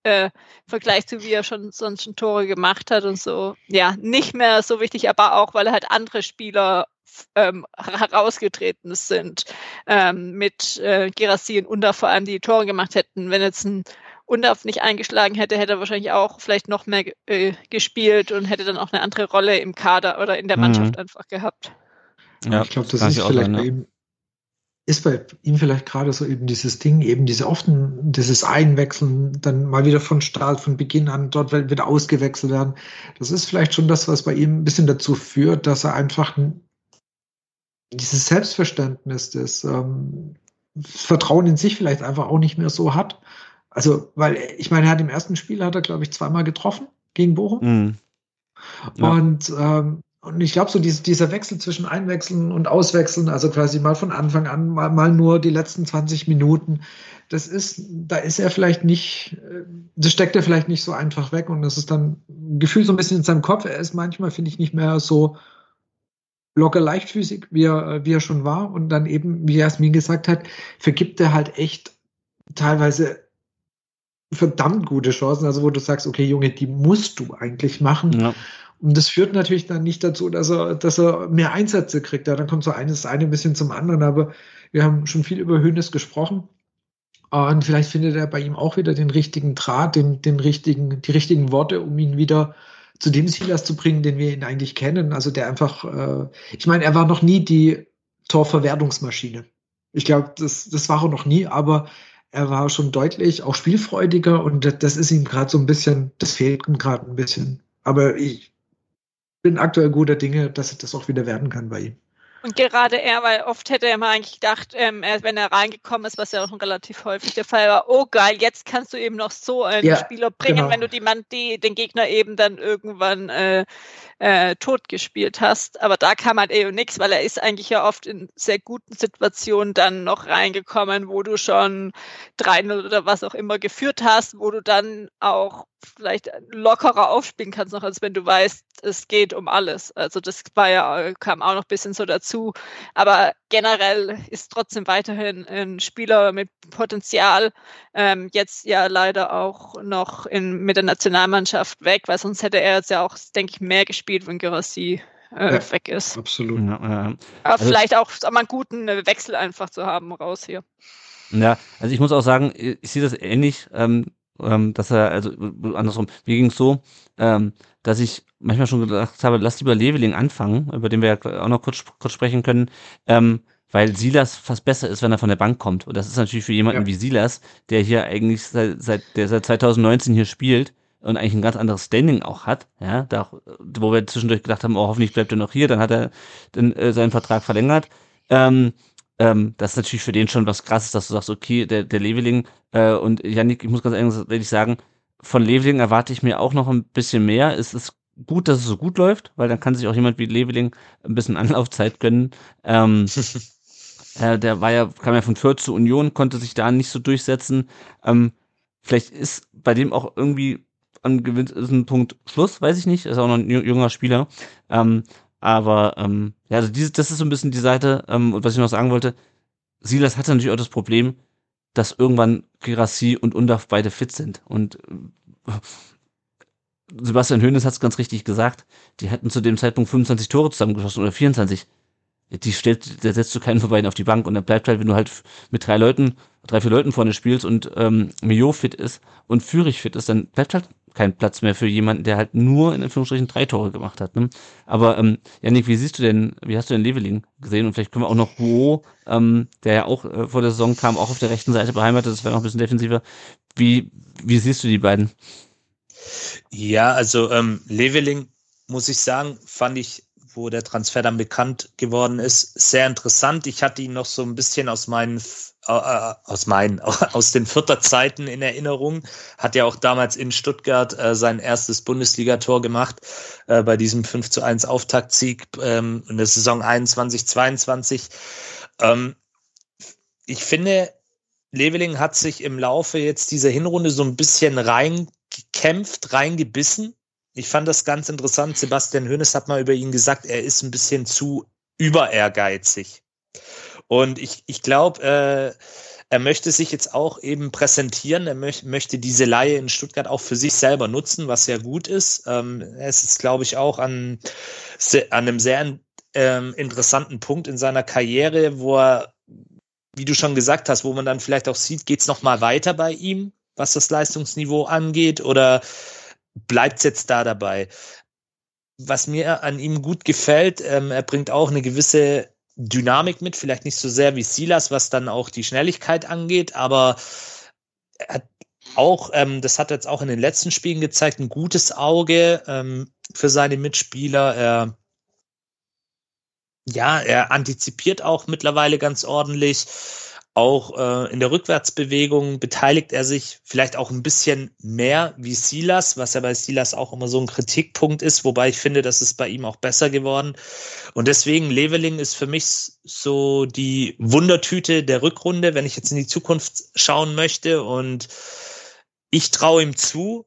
äh, im Vergleich zu wie er schon sonst schon Tore gemacht hat und so, ja, nicht mehr so wichtig, aber auch, weil halt andere Spieler ähm, herausgetreten sind ähm, mit äh, Gerassi und Unda vor allem, die Tore gemacht hätten. Wenn jetzt ein Undaf nicht eingeschlagen hätte, hätte er wahrscheinlich auch vielleicht noch mehr äh, gespielt und hätte dann auch eine andere Rolle im Kader oder in der Mannschaft mhm. einfach gehabt. Ja, ich glaube, das ist vielleicht sein, bei ihm, ist bei ihm vielleicht gerade so eben dieses Ding, eben diese offenen, dieses Einwechseln, dann mal wieder von Start, von Beginn an dort wieder ausgewechselt werden. Das ist vielleicht schon das, was bei ihm ein bisschen dazu führt, dass er einfach dieses Selbstverständnis, das ähm, Vertrauen in sich vielleicht einfach auch nicht mehr so hat. Also, weil ich meine, er hat im ersten Spiel hat er, glaube ich, zweimal getroffen gegen Bochum. Mm. Ja. Und ähm, und ich glaube, so diese, dieser Wechsel zwischen Einwechseln und Auswechseln, also quasi mal von Anfang an, mal, mal nur die letzten 20 Minuten, das ist, da ist er vielleicht nicht, das steckt er vielleicht nicht so einfach weg und das ist dann ein Gefühl so ein bisschen in seinem Kopf. Er ist manchmal, finde ich, nicht mehr so locker leichtfüßig, wie er, wie er schon war. Und dann eben, wie Jasmin gesagt hat, vergibt er halt echt teilweise verdammt gute Chancen, also wo du sagst, okay, Junge, die musst du eigentlich machen. Ja. Und das führt natürlich dann nicht dazu, dass er, dass er mehr Einsätze kriegt. Ja, dann kommt so eines eine ein bisschen zum anderen. Aber wir haben schon viel über Hönes gesprochen. Und vielleicht findet er bei ihm auch wieder den richtigen Draht, den, den richtigen, die richtigen Worte, um ihn wieder zu dem Silas zu bringen, den wir ihn eigentlich kennen. Also der einfach, äh, ich meine, er war noch nie die Torverwertungsmaschine. Ich glaube, das, das war er noch nie, aber er war schon deutlich auch spielfreudiger und das ist ihm gerade so ein bisschen, das fehlt ihm gerade ein bisschen. Aber ich, bin aktuell guter Dinge, dass das auch wieder werden kann bei ihm. Und gerade er, weil oft hätte er mal eigentlich gedacht, ähm, wenn er reingekommen ist, was ja auch relativ häufig der Fall war, oh geil, jetzt kannst du eben noch so einen ja, Spieler bringen, genau. wenn du die, man, die, den Gegner eben dann irgendwann äh, äh, tot gespielt hast. Aber da kam halt eben nichts, weil er ist eigentlich ja oft in sehr guten Situationen dann noch reingekommen, wo du schon 3-0 oder was auch immer geführt hast, wo du dann auch vielleicht lockerer aufspielen kannst, noch als wenn du weißt, es geht um alles. Also das war ja, kam auch noch ein bisschen so dazu. Aber generell ist trotzdem weiterhin ein Spieler mit Potenzial. Ähm, jetzt ja leider auch noch in, mit der Nationalmannschaft weg, weil sonst hätte er jetzt ja auch, denke ich, mehr gespielt, wenn Gerassi äh, ja, weg ist. Absolut. Ja, ja. Aber also, vielleicht auch mal einen guten Wechsel einfach zu haben raus hier. Ja, also ich muss auch sagen, ich sehe das ähnlich. Ähm, ähm, dass er, also andersrum, mir ging es so, ähm, dass ich manchmal schon gedacht habe, lass lieber Leveling anfangen, über den wir ja auch noch kurz, kurz sprechen können, ähm, weil Silas fast besser ist, wenn er von der Bank kommt. Und das ist natürlich für jemanden ja. wie Silas, der hier eigentlich seit, seit, der seit 2019 hier spielt und eigentlich ein ganz anderes Standing auch hat, ja, da, wo wir zwischendurch gedacht haben, oh, hoffentlich bleibt er noch hier, dann hat er den, äh, seinen Vertrag verlängert. Ähm, ähm, das ist natürlich für den schon was krasses, dass du sagst, okay, der, der Leveling äh, und Janik, ich muss ganz ehrlich sagen, von Leveling erwarte ich mir auch noch ein bisschen mehr. Es ist gut, dass es so gut läuft, weil dann kann sich auch jemand wie Leveling ein bisschen Anlaufzeit gönnen. Ähm, äh, der war ja, kam ja von Fürth zur Union, konnte sich da nicht so durchsetzen. Ähm, vielleicht ist bei dem auch irgendwie an gewissen Punkt Schluss, weiß ich nicht, ist auch noch ein junger Spieler. Ähm, aber ähm, ja, also diese, das ist so ein bisschen die Seite. Ähm, und was ich noch sagen wollte, Silas hatte natürlich auch das Problem, dass irgendwann Girassi und Undaf beide fit sind. Und äh, Sebastian Hoeneß hat es ganz richtig gesagt. Die hätten zu dem Zeitpunkt 25 Tore zusammengeschossen oder 24 die stellt, da setzt du keinen vorbei auf die Bank und dann bleibt halt, wenn du halt mit drei Leuten, drei, vier Leuten vorne spielst und ähm, Mio fit ist und Führig fit ist, dann bleibt halt kein Platz mehr für jemanden, der halt nur in Anführungsstrichen drei Tore gemacht hat. Ne? Aber ähm, Janik, wie siehst du denn, wie hast du denn Leveling gesehen? Und vielleicht können wir auch noch Guo, ähm, der ja auch äh, vor der Saison kam, auch auf der rechten Seite beheimatet, das wäre noch ein bisschen defensiver. Wie, wie siehst du die beiden? Ja, also ähm, Leveling, muss ich sagen, fand ich wo der Transfer dann bekannt geworden ist, sehr interessant. Ich hatte ihn noch so ein bisschen aus meinen aus meinen aus den vierter Zeiten in Erinnerung. Hat ja auch damals in Stuttgart äh, sein erstes Bundesligator gemacht äh, bei diesem 5 zu 1 Auftaktsieg ähm, in der Saison 21 22. Ähm, ich finde, Leveling hat sich im Laufe jetzt dieser Hinrunde so ein bisschen reingekämpft, reingebissen ich fand das ganz interessant. Sebastian Hönes hat mal über ihn gesagt, er ist ein bisschen zu über ehrgeizig. Und ich, ich glaube, äh, er möchte sich jetzt auch eben präsentieren. Er möch, möchte diese Laie in Stuttgart auch für sich selber nutzen, was ja gut ist. Ähm, er ist glaube ich, auch an, an einem sehr ähm, interessanten Punkt in seiner Karriere, wo er, wie du schon gesagt hast, wo man dann vielleicht auch sieht, geht es nochmal weiter bei ihm, was das Leistungsniveau angeht, oder bleibt jetzt da dabei. Was mir an ihm gut gefällt, ähm, er bringt auch eine gewisse Dynamik mit, vielleicht nicht so sehr wie Silas, was dann auch die Schnelligkeit angeht, aber er hat auch, ähm, das hat er jetzt auch in den letzten Spielen gezeigt, ein gutes Auge ähm, für seine Mitspieler. Er, ja, er antizipiert auch mittlerweile ganz ordentlich. Auch äh, in der Rückwärtsbewegung beteiligt er sich vielleicht auch ein bisschen mehr wie Silas, was ja bei Silas auch immer so ein Kritikpunkt ist, wobei ich finde, das ist bei ihm auch besser geworden. Und deswegen, Leveling ist für mich so die Wundertüte der Rückrunde, wenn ich jetzt in die Zukunft schauen möchte. Und ich traue ihm zu,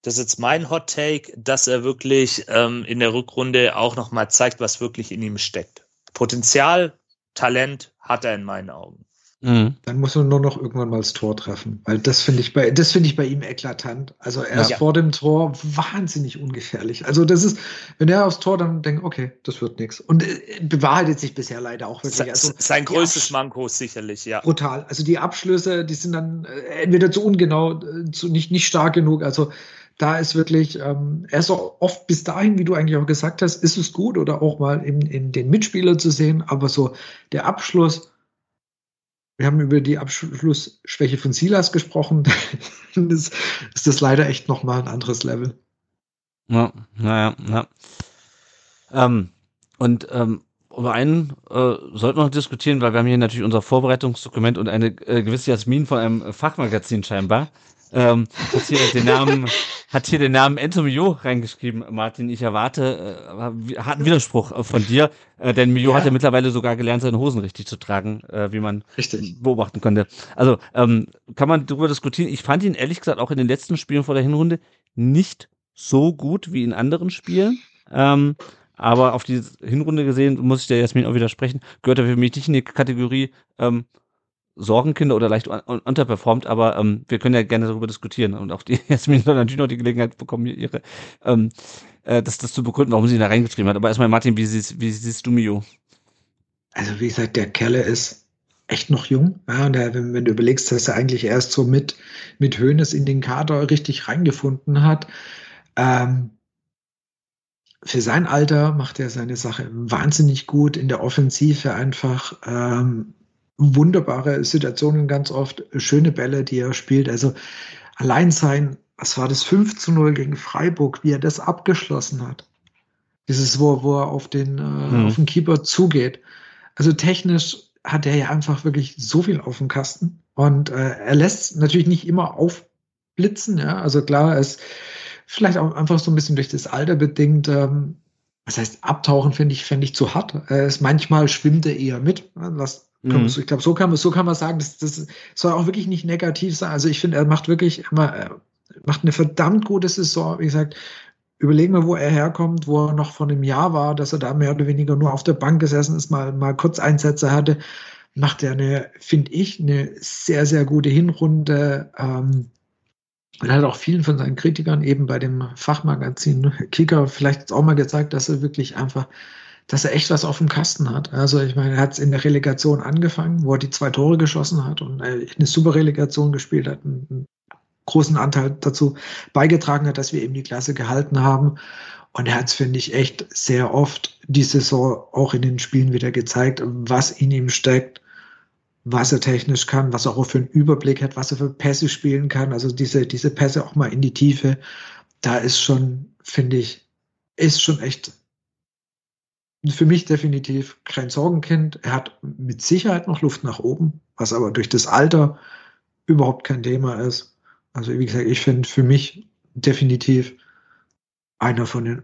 das ist jetzt mein Hot Take, dass er wirklich ähm, in der Rückrunde auch nochmal zeigt, was wirklich in ihm steckt. Potenzial, Talent hat er in meinen Augen. Mhm. Dann muss er nur noch irgendwann mal das Tor treffen, weil das finde ich bei, das finde ich bei ihm eklatant. Also er ist ja. vor dem Tor wahnsinnig ungefährlich. Also das ist, wenn er aufs Tor dann denkt, okay, das wird nichts. Und äh, bewahrheitet sich bisher leider auch wirklich. Also, sein größtes Manko sicherlich, ja. Brutal. Also die Abschlüsse, die sind dann äh, entweder zu ungenau, äh, zu nicht, nicht stark genug. Also da ist wirklich, ähm, er ist auch oft bis dahin, wie du eigentlich auch gesagt hast, ist es gut oder auch mal in, in den Mitspielern zu sehen, aber so der Abschluss, wir haben über die Abschlussschwäche von Silas gesprochen, ist, ist das leider echt nochmal ein anderes Level. Ja, naja, ja. Ähm, und ähm, über einen äh, sollten wir noch diskutieren, weil wir haben hier natürlich unser Vorbereitungsdokument und eine äh, gewisse Jasmin von einem Fachmagazin scheinbar. Ähm, hat hier den Namen, hat hier den Namen Enzo Mio reingeschrieben, Martin. Ich erwarte, äh, hat einen Widerspruch äh, von dir, äh, denn Mio ja. hat ja mittlerweile sogar gelernt, seine Hosen richtig zu tragen, äh, wie man richtig. beobachten konnte. Also ähm, kann man darüber diskutieren. Ich fand ihn ehrlich gesagt auch in den letzten Spielen vor der Hinrunde nicht so gut wie in anderen Spielen. Ähm, aber auf die Hinrunde gesehen, muss ich der Jasmin auch widersprechen, gehört er für mich nicht in die Kategorie ähm, Sorgenkinder oder leicht un unterperformt, aber ähm, wir können ja gerne darüber diskutieren und auch die Jasmin soll natürlich noch die Gelegenheit bekommen, ihre ähm, äh, das, das zu begründen, warum sie ihn da reingeschrieben hat. Aber erstmal, Martin, wie siehst, wie siehst du Mio? Also wie gesagt, der Kerle ist echt noch jung. Ja, und der, wenn, wenn, du überlegst, dass er eigentlich erst so mit, mit Höhnes in den Kader richtig reingefunden hat, ähm, für sein Alter macht er seine Sache wahnsinnig gut in der Offensive einfach ähm, wunderbare Situationen ganz oft, schöne Bälle, die er spielt. Also allein sein, was war das 5 zu 0 gegen Freiburg, wie er das abgeschlossen hat. Dieses, wo, wo er auf den, äh, mhm. auf den Keeper zugeht. Also technisch hat er ja einfach wirklich so viel auf dem Kasten. Und äh, er lässt natürlich nicht immer aufblitzen, ja. Also klar, er ist vielleicht auch einfach so ein bisschen durch das Alter bedingt. Ähm, was heißt abtauchen, finde ich, finde ich zu hart. Er ist, manchmal schwimmt er eher mit, was mhm. ich glaube, so kann man, so kann man sagen, das, das soll auch wirklich nicht negativ sein. Also ich finde, er macht wirklich immer, er macht eine verdammt gute Saison. Wie gesagt, überlegen wir, wo er herkommt, wo er noch vor einem Jahr war, dass er da mehr oder weniger nur auf der Bank gesessen ist, mal, mal kurz Einsätze hatte, macht er eine, finde ich, eine sehr, sehr gute Hinrunde. Ähm, und hat auch vielen von seinen Kritikern eben bei dem Fachmagazin Kicker vielleicht auch mal gezeigt, dass er wirklich einfach, dass er echt was auf dem Kasten hat. Also ich meine, er hat es in der Relegation angefangen, wo er die zwei Tore geschossen hat und eine super Relegation gespielt hat, einen großen Anteil dazu beigetragen hat, dass wir eben die Klasse gehalten haben. Und er hat es, finde ich, echt sehr oft die Saison auch in den Spielen wieder gezeigt, was in ihm steckt was er technisch kann, was er auch für einen Überblick hat, was er für Pässe spielen kann. Also diese, diese Pässe auch mal in die Tiefe. Da ist schon, finde ich, ist schon echt für mich definitiv kein Sorgenkind. Er hat mit Sicherheit noch Luft nach oben, was aber durch das Alter überhaupt kein Thema ist. Also wie gesagt, ich finde für mich definitiv einer von den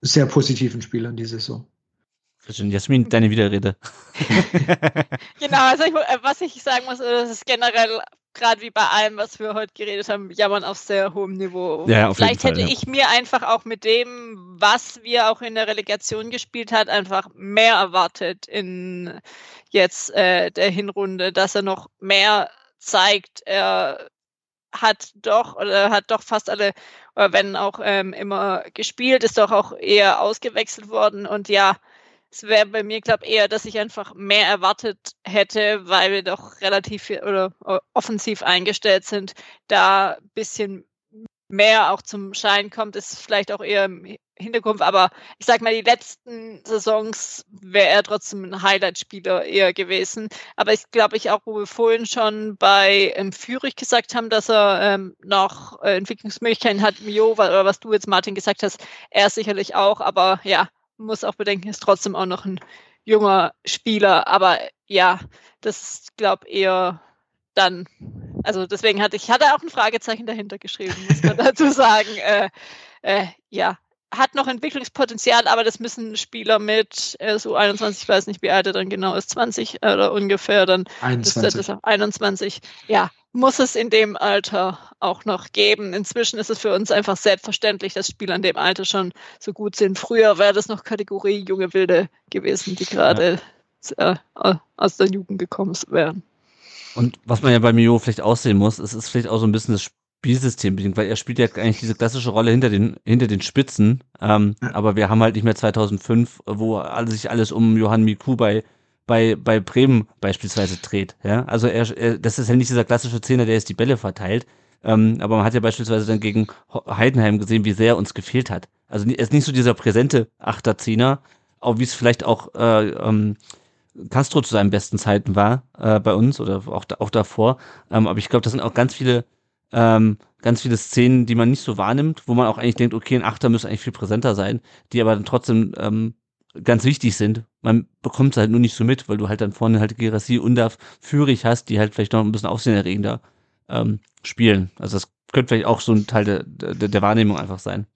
sehr positiven Spielern diese Saison. Schön. Jasmin, deine Widerrede. genau, also ich, äh, was ich sagen muss, das ist generell gerade wie bei allem, was wir heute geredet haben, jammern auf sehr hohem Niveau. Ja, Vielleicht Fall, hätte ja. ich mir einfach auch mit dem, was wir auch in der Relegation gespielt hat, einfach mehr erwartet in jetzt äh, der Hinrunde, dass er noch mehr zeigt. Er hat doch oder hat doch fast alle, oder wenn auch ähm, immer gespielt, ist doch auch eher ausgewechselt worden und ja, es wäre bei mir, glaube ich, eher, dass ich einfach mehr erwartet hätte, weil wir doch relativ oder äh, offensiv eingestellt sind, da ein bisschen mehr auch zum Schein kommt, ist vielleicht auch eher im Hintergrund, aber ich sag mal, die letzten Saisons wäre er trotzdem ein Highlight-Spieler eher gewesen. Aber ich glaube, ich auch, wo wir vorhin schon bei ähm, Fürich gesagt haben, dass er ähm, noch äh, Entwicklungsmöglichkeiten hat, Mio, oder was du jetzt, Martin, gesagt hast, er sicherlich auch, aber ja, muss auch bedenken, ist trotzdem auch noch ein junger Spieler. Aber ja, das glaube eher dann, also deswegen hatte ich, hatte auch ein Fragezeichen dahinter geschrieben, muss man dazu sagen. Äh, äh, ja, hat noch Entwicklungspotenzial, aber das müssen Spieler mit äh, so 21, ich weiß nicht, wie alt er dann genau ist, 20 oder ungefähr dann 21. Das, das 21. Ja, muss es in dem Alter auch noch geben. Inzwischen ist es für uns einfach selbstverständlich, dass Spieler in dem Alter schon so gut sind. Früher wäre das noch Kategorie junge Wilde gewesen, die gerade ja. äh, aus der Jugend gekommen wären. Und was man ja bei Mio vielleicht aussehen muss, es ist vielleicht auch so ein bisschen das Spielsystem bedingt, weil er spielt ja eigentlich diese klassische Rolle hinter den, hinter den Spitzen. Ähm, ja. Aber wir haben halt nicht mehr 2005, wo sich alles um Johann Miku bei, bei, bei Bremen beispielsweise dreht. Ja? Also er, er, das ist ja nicht dieser klassische Zehner, der jetzt die Bälle verteilt. Ähm, aber man hat ja beispielsweise dann gegen Heidenheim gesehen, wie sehr uns gefehlt hat. Also er ist nicht so dieser präsente Achterzehner, auch wie es vielleicht auch äh, ähm, Castro zu seinen besten Zeiten war äh, bei uns oder auch, auch davor. Ähm, aber ich glaube, das sind auch ganz viele ähm, ganz viele Szenen, die man nicht so wahrnimmt, wo man auch eigentlich denkt, okay, ein Achter müsste eigentlich viel präsenter sein, die aber dann trotzdem ähm, ganz wichtig sind. Man bekommt es halt nur nicht so mit, weil du halt dann vorne halt Gerassi und da Führig hast, die halt vielleicht noch ein bisschen aufsehenerregender ähm, spielen. Also das könnte vielleicht auch so ein Teil der, der, der Wahrnehmung einfach sein.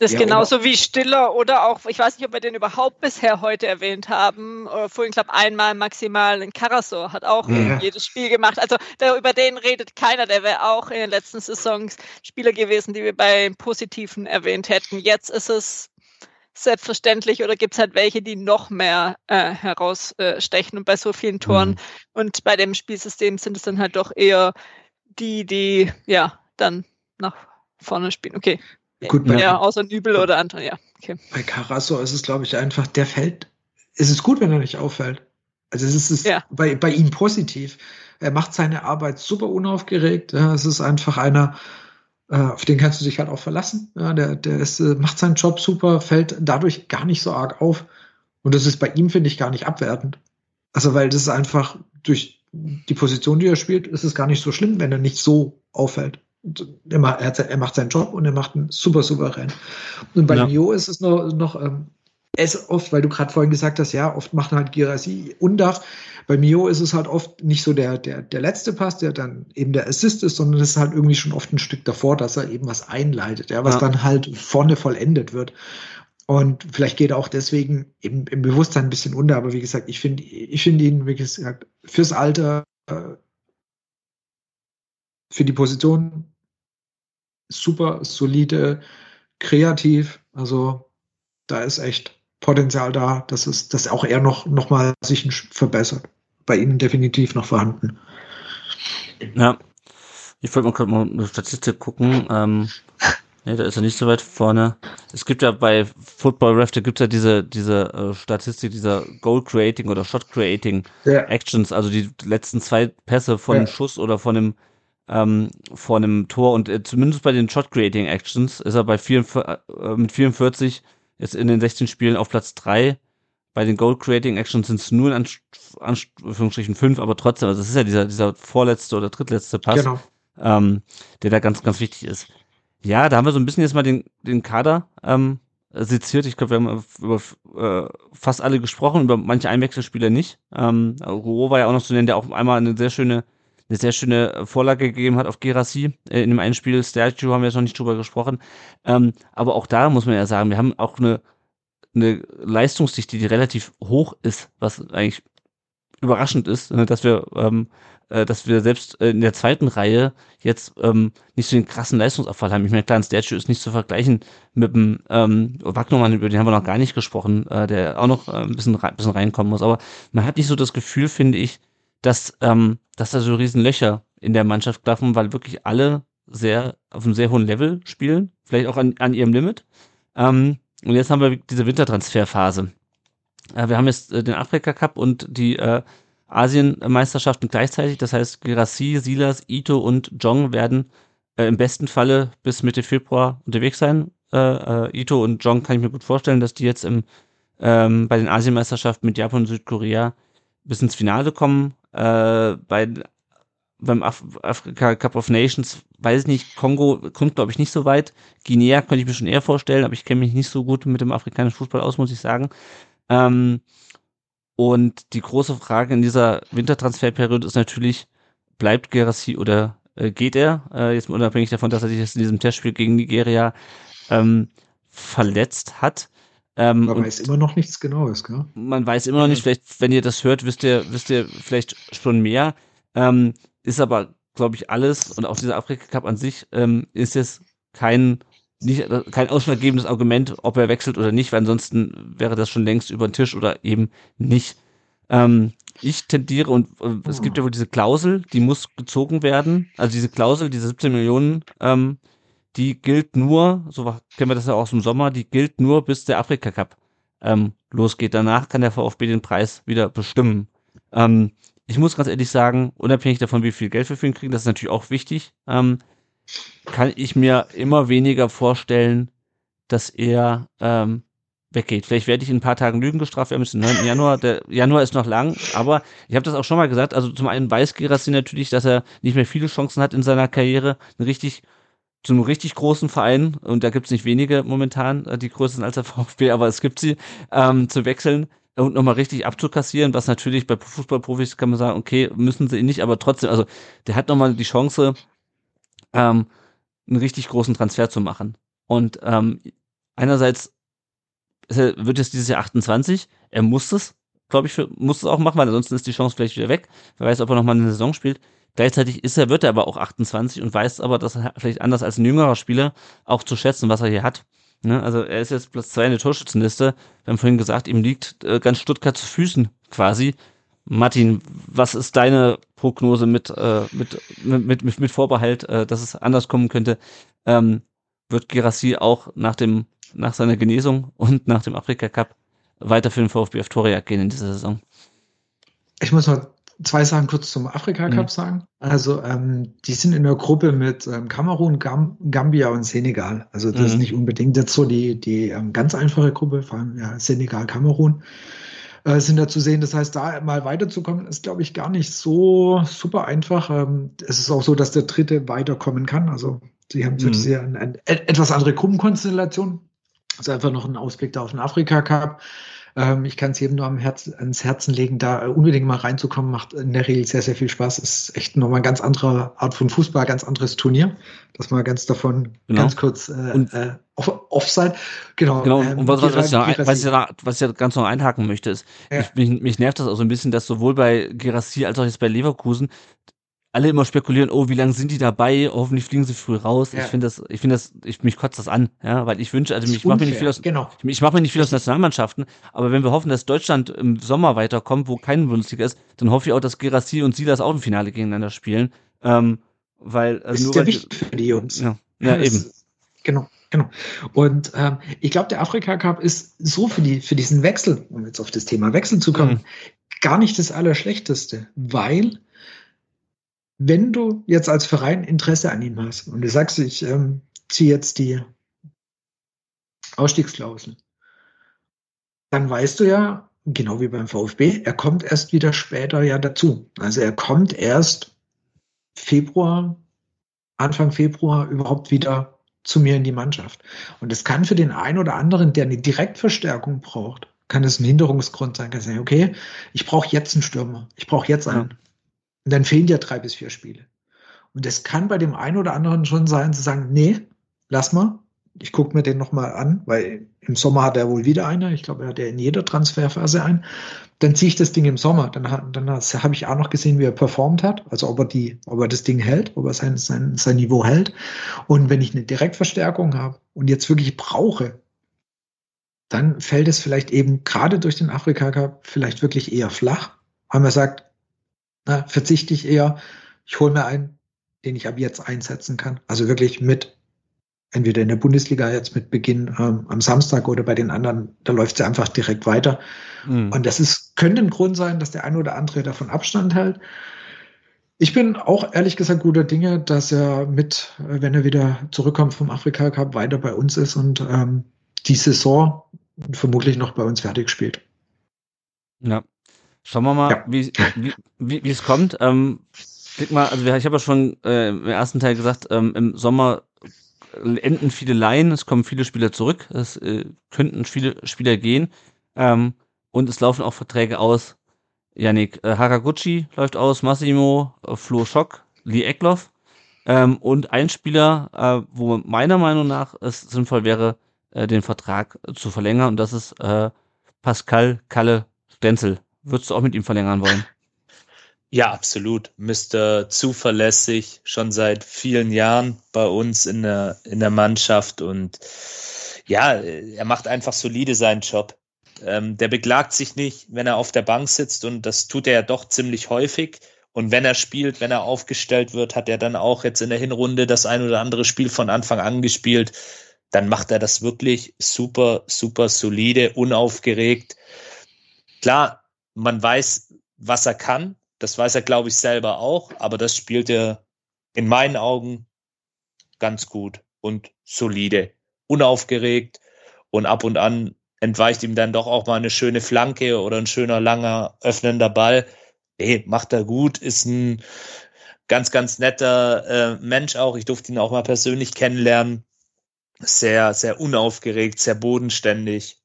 Das ist ja, genauso wie Stiller oder auch, ich weiß nicht, ob wir den überhaupt bisher heute erwähnt haben. Äh, vorhin, glaube einmal maximal in Karasor hat auch ja. jedes Spiel gemacht. Also der, über den redet keiner. Der wäre auch in den letzten Saisons Spieler gewesen, die wir bei Positiven erwähnt hätten. Jetzt ist es selbstverständlich oder gibt es halt welche, die noch mehr äh, herausstechen und bei so vielen Toren. Mhm. Und bei dem Spielsystem sind es dann halt doch eher die, die ja dann nach vorne spielen. Okay. Gut, ja, außer Nübel oder Anton, ja. Okay. Bei Carasso ist es, glaube ich, einfach, der fällt. Es ist gut, wenn er nicht auffällt. Also es ist ja. bei, bei ihm positiv. Er macht seine Arbeit super unaufgeregt. Ja, es ist einfach einer, äh, auf den kannst du dich halt auch verlassen. Ja, der der ist, äh, macht seinen Job super, fällt dadurch gar nicht so arg auf. Und das ist bei ihm, finde ich, gar nicht abwertend. Also, weil das ist einfach durch die Position, die er spielt, ist es gar nicht so schlimm, wenn er nicht so auffällt er macht, er macht seinen Job und er macht einen super souverän. Und bei ja. Mio ist es noch, noch ähm, ist oft, weil du gerade vorhin gesagt hast, ja, oft macht halt Girassi Undaf. Bei Mio ist es halt oft nicht so der, der, der letzte Pass, der dann eben der Assist ist, sondern es ist halt irgendwie schon oft ein Stück davor, dass er eben was einleitet, ja, was ja. dann halt vorne vollendet wird. Und vielleicht geht er auch deswegen im, im Bewusstsein ein bisschen unter, aber wie gesagt, ich finde ich finde ihn, wie gesagt, fürs Alter, äh, für die Position super solide, kreativ. Also da ist echt Potenzial da, dass es, dass auch er noch, noch mal sich verbessert. Bei ihnen definitiv noch vorhanden. Ja. Ich wollte mal gerade mal eine Statistik gucken. Ähm, nee, da ist er nicht so weit vorne. Es gibt ja bei Football Ref, da gibt es ja diese, diese äh, Statistik dieser Goal Creating oder Shot Creating ja. Actions, also die letzten zwei Pässe von ja. Schuss oder von einem ähm, vor einem Tor und äh, zumindest bei den Shot Creating Actions ist er bei 44, äh, mit 44 jetzt in den 16 Spielen auf Platz 3. Bei den Goal Creating Actions sind es nur in Anführungsstrichen 5, aber trotzdem, also das ist ja dieser, dieser vorletzte oder drittletzte Pass, genau. ähm, der da ganz, ganz wichtig ist. Ja, da haben wir so ein bisschen jetzt mal den, den Kader ähm, seziert. Ich glaube, wir haben über äh, fast alle gesprochen, über manche Einwechselspieler nicht. Ähm, Rouault war ja auch noch zu nennen, der auch einmal eine sehr schöne eine sehr schöne Vorlage gegeben hat auf Gerassi. Äh, in dem einen Spiel Statue haben wir jetzt noch nicht drüber gesprochen. Ähm, aber auch da muss man ja sagen, wir haben auch eine, eine Leistungsdichte, die relativ hoch ist, was eigentlich überraschend ist, ne, dass wir, ähm, äh, dass wir selbst in der zweiten Reihe jetzt ähm, nicht so den krassen Leistungsabfall haben. Ich meine, klar, ein Statue ist nicht zu vergleichen mit dem ähm, Wagnermann, über den haben wir noch gar nicht gesprochen, äh, der auch noch äh, ein bisschen, ein bisschen reinkommen muss. Aber man hat nicht so das Gefühl, finde ich, dass, ähm, dass da so riesen Löcher in der Mannschaft klaffen, weil wirklich alle sehr auf einem sehr hohen Level spielen, vielleicht auch an, an ihrem Limit. Ähm, und jetzt haben wir diese Wintertransferphase. Äh, wir haben jetzt äh, den Afrika Cup und die äh, Asienmeisterschaften gleichzeitig. Das heißt, Girassi, Silas, Ito und Jong werden äh, im besten Falle bis Mitte Februar unterwegs sein. Äh, äh, Ito und Jong kann ich mir gut vorstellen, dass die jetzt im, ähm, bei den Asienmeisterschaften mit Japan und Südkorea bis ins Finale kommen. Äh, bei, beim Af Afrika Cup of Nations, weiß ich nicht, Kongo kommt, glaube ich, nicht so weit. Guinea könnte ich mir schon eher vorstellen, aber ich kenne mich nicht so gut mit dem afrikanischen Fußball aus, muss ich sagen. Ähm, und die große Frage in dieser Wintertransferperiode ist natürlich, bleibt Gerassi oder äh, geht er? Äh, jetzt unabhängig davon, dass er sich jetzt in diesem Testspiel gegen Nigeria ähm, verletzt hat. Ähm, man weiß immer noch nichts Genaues, gell? Man weiß immer noch nicht, vielleicht, wenn ihr das hört, wisst ihr, wisst ihr vielleicht schon mehr. Ähm, ist aber, glaube ich, alles und auch dieser Afrika Cup an sich ähm, ist jetzt kein nicht kein ausschlaggebendes Argument, ob er wechselt oder nicht, weil ansonsten wäre das schon längst über den Tisch oder eben nicht. Ähm, ich tendiere und äh, es gibt ja wohl diese Klausel, die muss gezogen werden. Also diese Klausel, diese 17 Millionen, ähm, die gilt nur, so kennen wir das ja auch aus dem Sommer, die gilt nur bis der Afrika Cup ähm, losgeht. Danach kann der VfB den Preis wieder bestimmen. Ähm, ich muss ganz ehrlich sagen, unabhängig davon, wie viel Geld wir für ihn kriegen, das ist natürlich auch wichtig, ähm, kann ich mir immer weniger vorstellen, dass er ähm, weggeht. Vielleicht werde ich in ein paar Tagen Lügen gestraft werden müssen. 9. Januar, der Januar ist noch lang, aber ich habe das auch schon mal gesagt. Also zum einen weiß Gerassi natürlich, dass er nicht mehr viele Chancen hat in seiner Karriere, ein richtig zu richtig großen Verein, und da gibt es nicht wenige momentan, äh, die größer sind als der VfB, aber es gibt sie, ähm, zu wechseln und nochmal richtig abzukassieren, was natürlich bei Fußballprofis kann man sagen, okay, müssen sie ihn nicht, aber trotzdem, also der hat nochmal die Chance, ähm, einen richtig großen Transfer zu machen. Und ähm, einerseits wird jetzt dieses Jahr 28. Er muss es, glaube ich, muss es auch machen, weil ansonsten ist die Chance vielleicht wieder weg. Wer weiß, ob er nochmal eine Saison spielt. Gleichzeitig ist er, wird er aber auch 28 und weiß aber, dass er vielleicht anders als ein jüngerer Spieler auch zu schätzen, was er hier hat. Ne? Also er ist jetzt Platz zwei in der Torschützenliste. Wir haben vorhin gesagt, ihm liegt äh, ganz Stuttgart zu Füßen quasi. Martin, was ist deine Prognose mit, äh, mit, mit, mit, mit Vorbehalt, äh, dass es anders kommen könnte? Ähm, wird Gerassi auch nach dem nach seiner Genesung und nach dem Afrika Cup weiter für den VfB Victoria gehen in dieser Saison. Ich muss noch zwei Sachen kurz zum Afrika Cup mhm. sagen. Also ähm, die sind in der Gruppe mit ähm, Kamerun, Gam Gambia und Senegal. Also das mhm. ist nicht unbedingt jetzt so die, die ähm, ganz einfache Gruppe, vor allem ja, Senegal, Kamerun äh, sind da zu sehen. Das heißt, da mal weiterzukommen, ist, glaube ich, gar nicht so super einfach. Ähm, es ist auch so, dass der Dritte weiterkommen kann. Also sie haben mhm. sehr eine, eine, etwas andere Gruppenkonstellation. Also einfach noch ein Ausblick da auf den Afrika Cup. Ähm, ich kann es jedem nur am Herz, ans Herzen legen, da unbedingt mal reinzukommen, macht in der Regel sehr, sehr viel Spaß. Ist echt nochmal eine ganz andere Art von Fußball, ganz anderes Turnier. Das mal ganz davon, genau. ganz kurz äh, äh, off, Offside. Genau. Genau, ähm, und was, was, was, ich noch, was, ich da, was ich da ganz noch einhaken möchte, ist, ja. ich, mich, mich nervt das auch so ein bisschen, dass sowohl bei Gerassi als auch jetzt bei Leverkusen alle immer spekulieren, oh, wie lange sind die dabei? Hoffentlich fliegen sie früh raus. Ja. Ich finde das, ich finde das, ich mich kotzt das an, ja, weil ich wünsche, also ich mache mir nicht viel aus, genau. ich mache mir nicht viel aus Nationalmannschaften, aber wenn wir hoffen, dass Deutschland im Sommer weiterkommt, wo kein Bundesliga ist, dann hoffe ich auch, dass Gerassi und Silas auch im Finale gegeneinander spielen, ähm, weil also nur ist ja wichtig für die Jungs. Ja, ja, ja eben. genau. Genau. Und ähm, ich glaube, der Afrika Cup ist so für die für diesen Wechsel, um jetzt auf das Thema Wechsel zu kommen, mhm. gar nicht das Allerschlechteste, weil wenn du jetzt als Verein Interesse an ihm hast und du sagst, ich ähm, ziehe jetzt die Ausstiegsklausel, dann weißt du ja, genau wie beim VfB, er kommt erst wieder später ja dazu. Also er kommt erst Februar, Anfang Februar überhaupt wieder zu mir in die Mannschaft. Und es kann für den einen oder anderen, der eine Direktverstärkung braucht, kann es ein Hinderungsgrund sein, kann sagen, okay, ich brauche jetzt einen Stürmer, ich brauche jetzt einen. Ja. Und dann fehlen ja drei bis vier Spiele. Und es kann bei dem einen oder anderen schon sein, zu sagen, nee, lass mal. Ich gucke mir den nochmal an, weil im Sommer hat er wohl wieder eine. Ich glaube, er hat ja in jeder Transferphase einen. Dann ziehe ich das Ding im Sommer. Dann, dann habe ich auch noch gesehen, wie er performt hat. Also ob er die, ob er das Ding hält, ob er sein, sein, sein Niveau hält. Und wenn ich eine Direktverstärkung habe und jetzt wirklich brauche, dann fällt es vielleicht eben gerade durch den Afrika Cup vielleicht wirklich eher flach, weil man sagt, na, verzichte ich eher, ich hole mir einen, den ich ab jetzt einsetzen kann. Also wirklich mit, entweder in der Bundesliga jetzt mit Beginn ähm, am Samstag oder bei den anderen, da läuft sie einfach direkt weiter. Mhm. Und das ist, könnte ein Grund sein, dass der eine oder andere davon Abstand hält. Ich bin auch ehrlich gesagt guter Dinge, dass er mit, wenn er wieder zurückkommt vom Afrika Cup, weiter bei uns ist und ähm, die Saison vermutlich noch bei uns fertig spielt. Ja, Schauen wir mal, ja. wie, wie, wie, wie es kommt. Ähm, klick mal, also ich habe ja schon äh, im ersten Teil gesagt, ähm, im Sommer enden viele Laien, es kommen viele Spieler zurück, es äh, könnten viele Spieler gehen ähm, und es laufen auch Verträge aus. Yannick äh, Haraguchi läuft aus, Massimo, äh, Flo Schock, Lee Eckloff ähm, und ein Spieler, äh, wo meiner Meinung nach es sinnvoll wäre, äh, den Vertrag zu verlängern und das ist äh, Pascal Kalle Stenzel. Würdest du auch mit ihm verlängern wollen? Ja, absolut. Mr. Zuverlässig, schon seit vielen Jahren bei uns in der, in der Mannschaft und ja, er macht einfach solide seinen Job. Ähm, der beklagt sich nicht, wenn er auf der Bank sitzt und das tut er ja doch ziemlich häufig. Und wenn er spielt, wenn er aufgestellt wird, hat er dann auch jetzt in der Hinrunde das ein oder andere Spiel von Anfang an gespielt. Dann macht er das wirklich super, super solide, unaufgeregt. Klar, man weiß, was er kann. Das weiß er, glaube ich, selber auch. Aber das spielt er in meinen Augen ganz gut und solide, unaufgeregt. Und ab und an entweicht ihm dann doch auch mal eine schöne Flanke oder ein schöner langer öffnender Ball. Ey, macht er gut, ist ein ganz, ganz netter äh, Mensch auch. Ich durfte ihn auch mal persönlich kennenlernen. Sehr, sehr unaufgeregt, sehr bodenständig.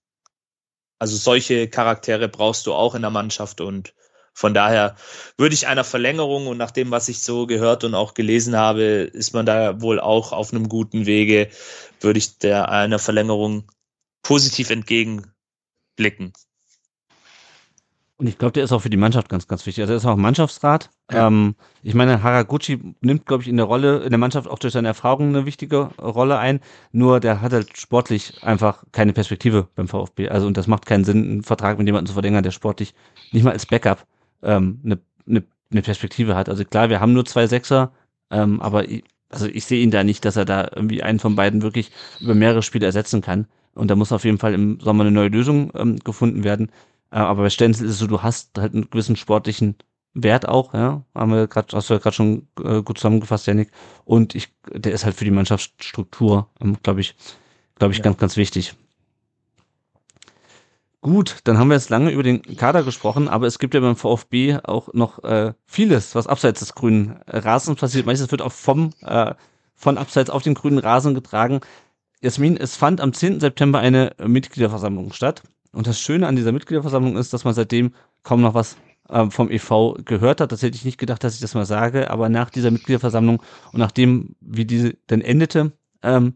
Also solche Charaktere brauchst du auch in der Mannschaft und von daher würde ich einer Verlängerung und nach dem, was ich so gehört und auch gelesen habe, ist man da wohl auch auf einem guten Wege, würde ich der einer Verlängerung positiv entgegenblicken. Und ich glaube, der ist auch für die Mannschaft ganz, ganz wichtig. Also er ist auch Mannschaftsrat. Ja. Ähm, ich meine, Haraguchi nimmt, glaube ich, in der Rolle, in der Mannschaft auch durch seine Erfahrung eine wichtige Rolle ein. Nur der hat halt sportlich einfach keine Perspektive beim VfB. Also und das macht keinen Sinn, einen Vertrag mit jemandem zu verlängern, der sportlich nicht mal als Backup ähm, eine, eine, eine Perspektive hat. Also klar, wir haben nur zwei Sechser, ähm, aber ich, also ich sehe ihn da nicht, dass er da irgendwie einen von beiden wirklich über mehrere Spiele ersetzen kann. Und da muss auf jeden Fall im Sommer eine neue Lösung ähm, gefunden werden. Äh, aber bei Stenzel ist es so, du hast halt einen gewissen sportlichen Wert auch, ja. Haben wir gerade, hast du ja gerade schon äh, gut zusammengefasst, Janik. Und ich, der ist halt für die Mannschaftsstruktur, ähm, glaube ich, glaube ich, ja. ganz, ganz wichtig. Gut, dann haben wir jetzt lange über den Kader gesprochen, aber es gibt ja beim VfB auch noch äh, vieles, was abseits des grünen Rasens passiert. Meistens wird auch vom äh, von abseits auf den grünen Rasen getragen. Jasmin, es fand am 10. September eine Mitgliederversammlung statt. Und das Schöne an dieser Mitgliederversammlung ist, dass man seitdem kaum noch was äh, vom e.V. gehört hat. Das hätte ich nicht gedacht, dass ich das mal sage. Aber nach dieser Mitgliederversammlung und nachdem, wie diese dann endete, ähm,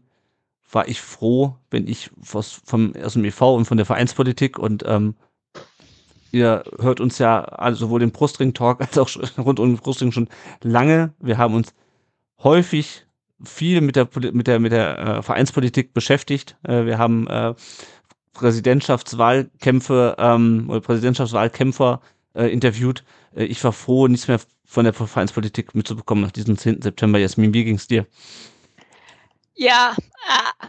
war ich froh, wenn ich was vom, aus dem e.V. und von der Vereinspolitik und ähm, ihr hört uns ja also sowohl den Brustring-Talk als auch rund um den Brustring schon lange. Wir haben uns häufig viel mit der mit der mit der äh, Vereinspolitik beschäftigt. Äh, wir haben äh, Präsidentschaftswahlkämpfe ähm, oder Präsidentschaftswahlkämpfer äh, interviewt. Äh, ich war froh, nichts mehr von der Vereinspolitik mitzubekommen nach diesem 10. September. Jasmin, wie ging's dir? Ja, äh,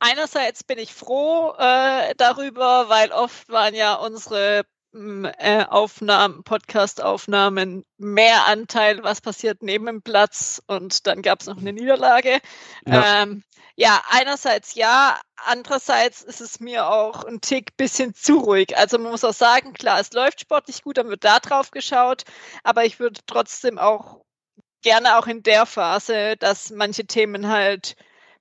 einerseits bin ich froh äh, darüber, weil oft waren ja unsere äh, Aufnahmen, Podcast-Aufnahmen mehr Anteil, was passiert neben dem Platz und dann gab es noch eine Niederlage. Ja. Ähm, ja, einerseits ja, andererseits ist es mir auch ein Tick bisschen zu ruhig. Also man muss auch sagen, klar, es läuft sportlich gut, dann wird da drauf geschaut, aber ich würde trotzdem auch gerne auch in der Phase, dass manche Themen halt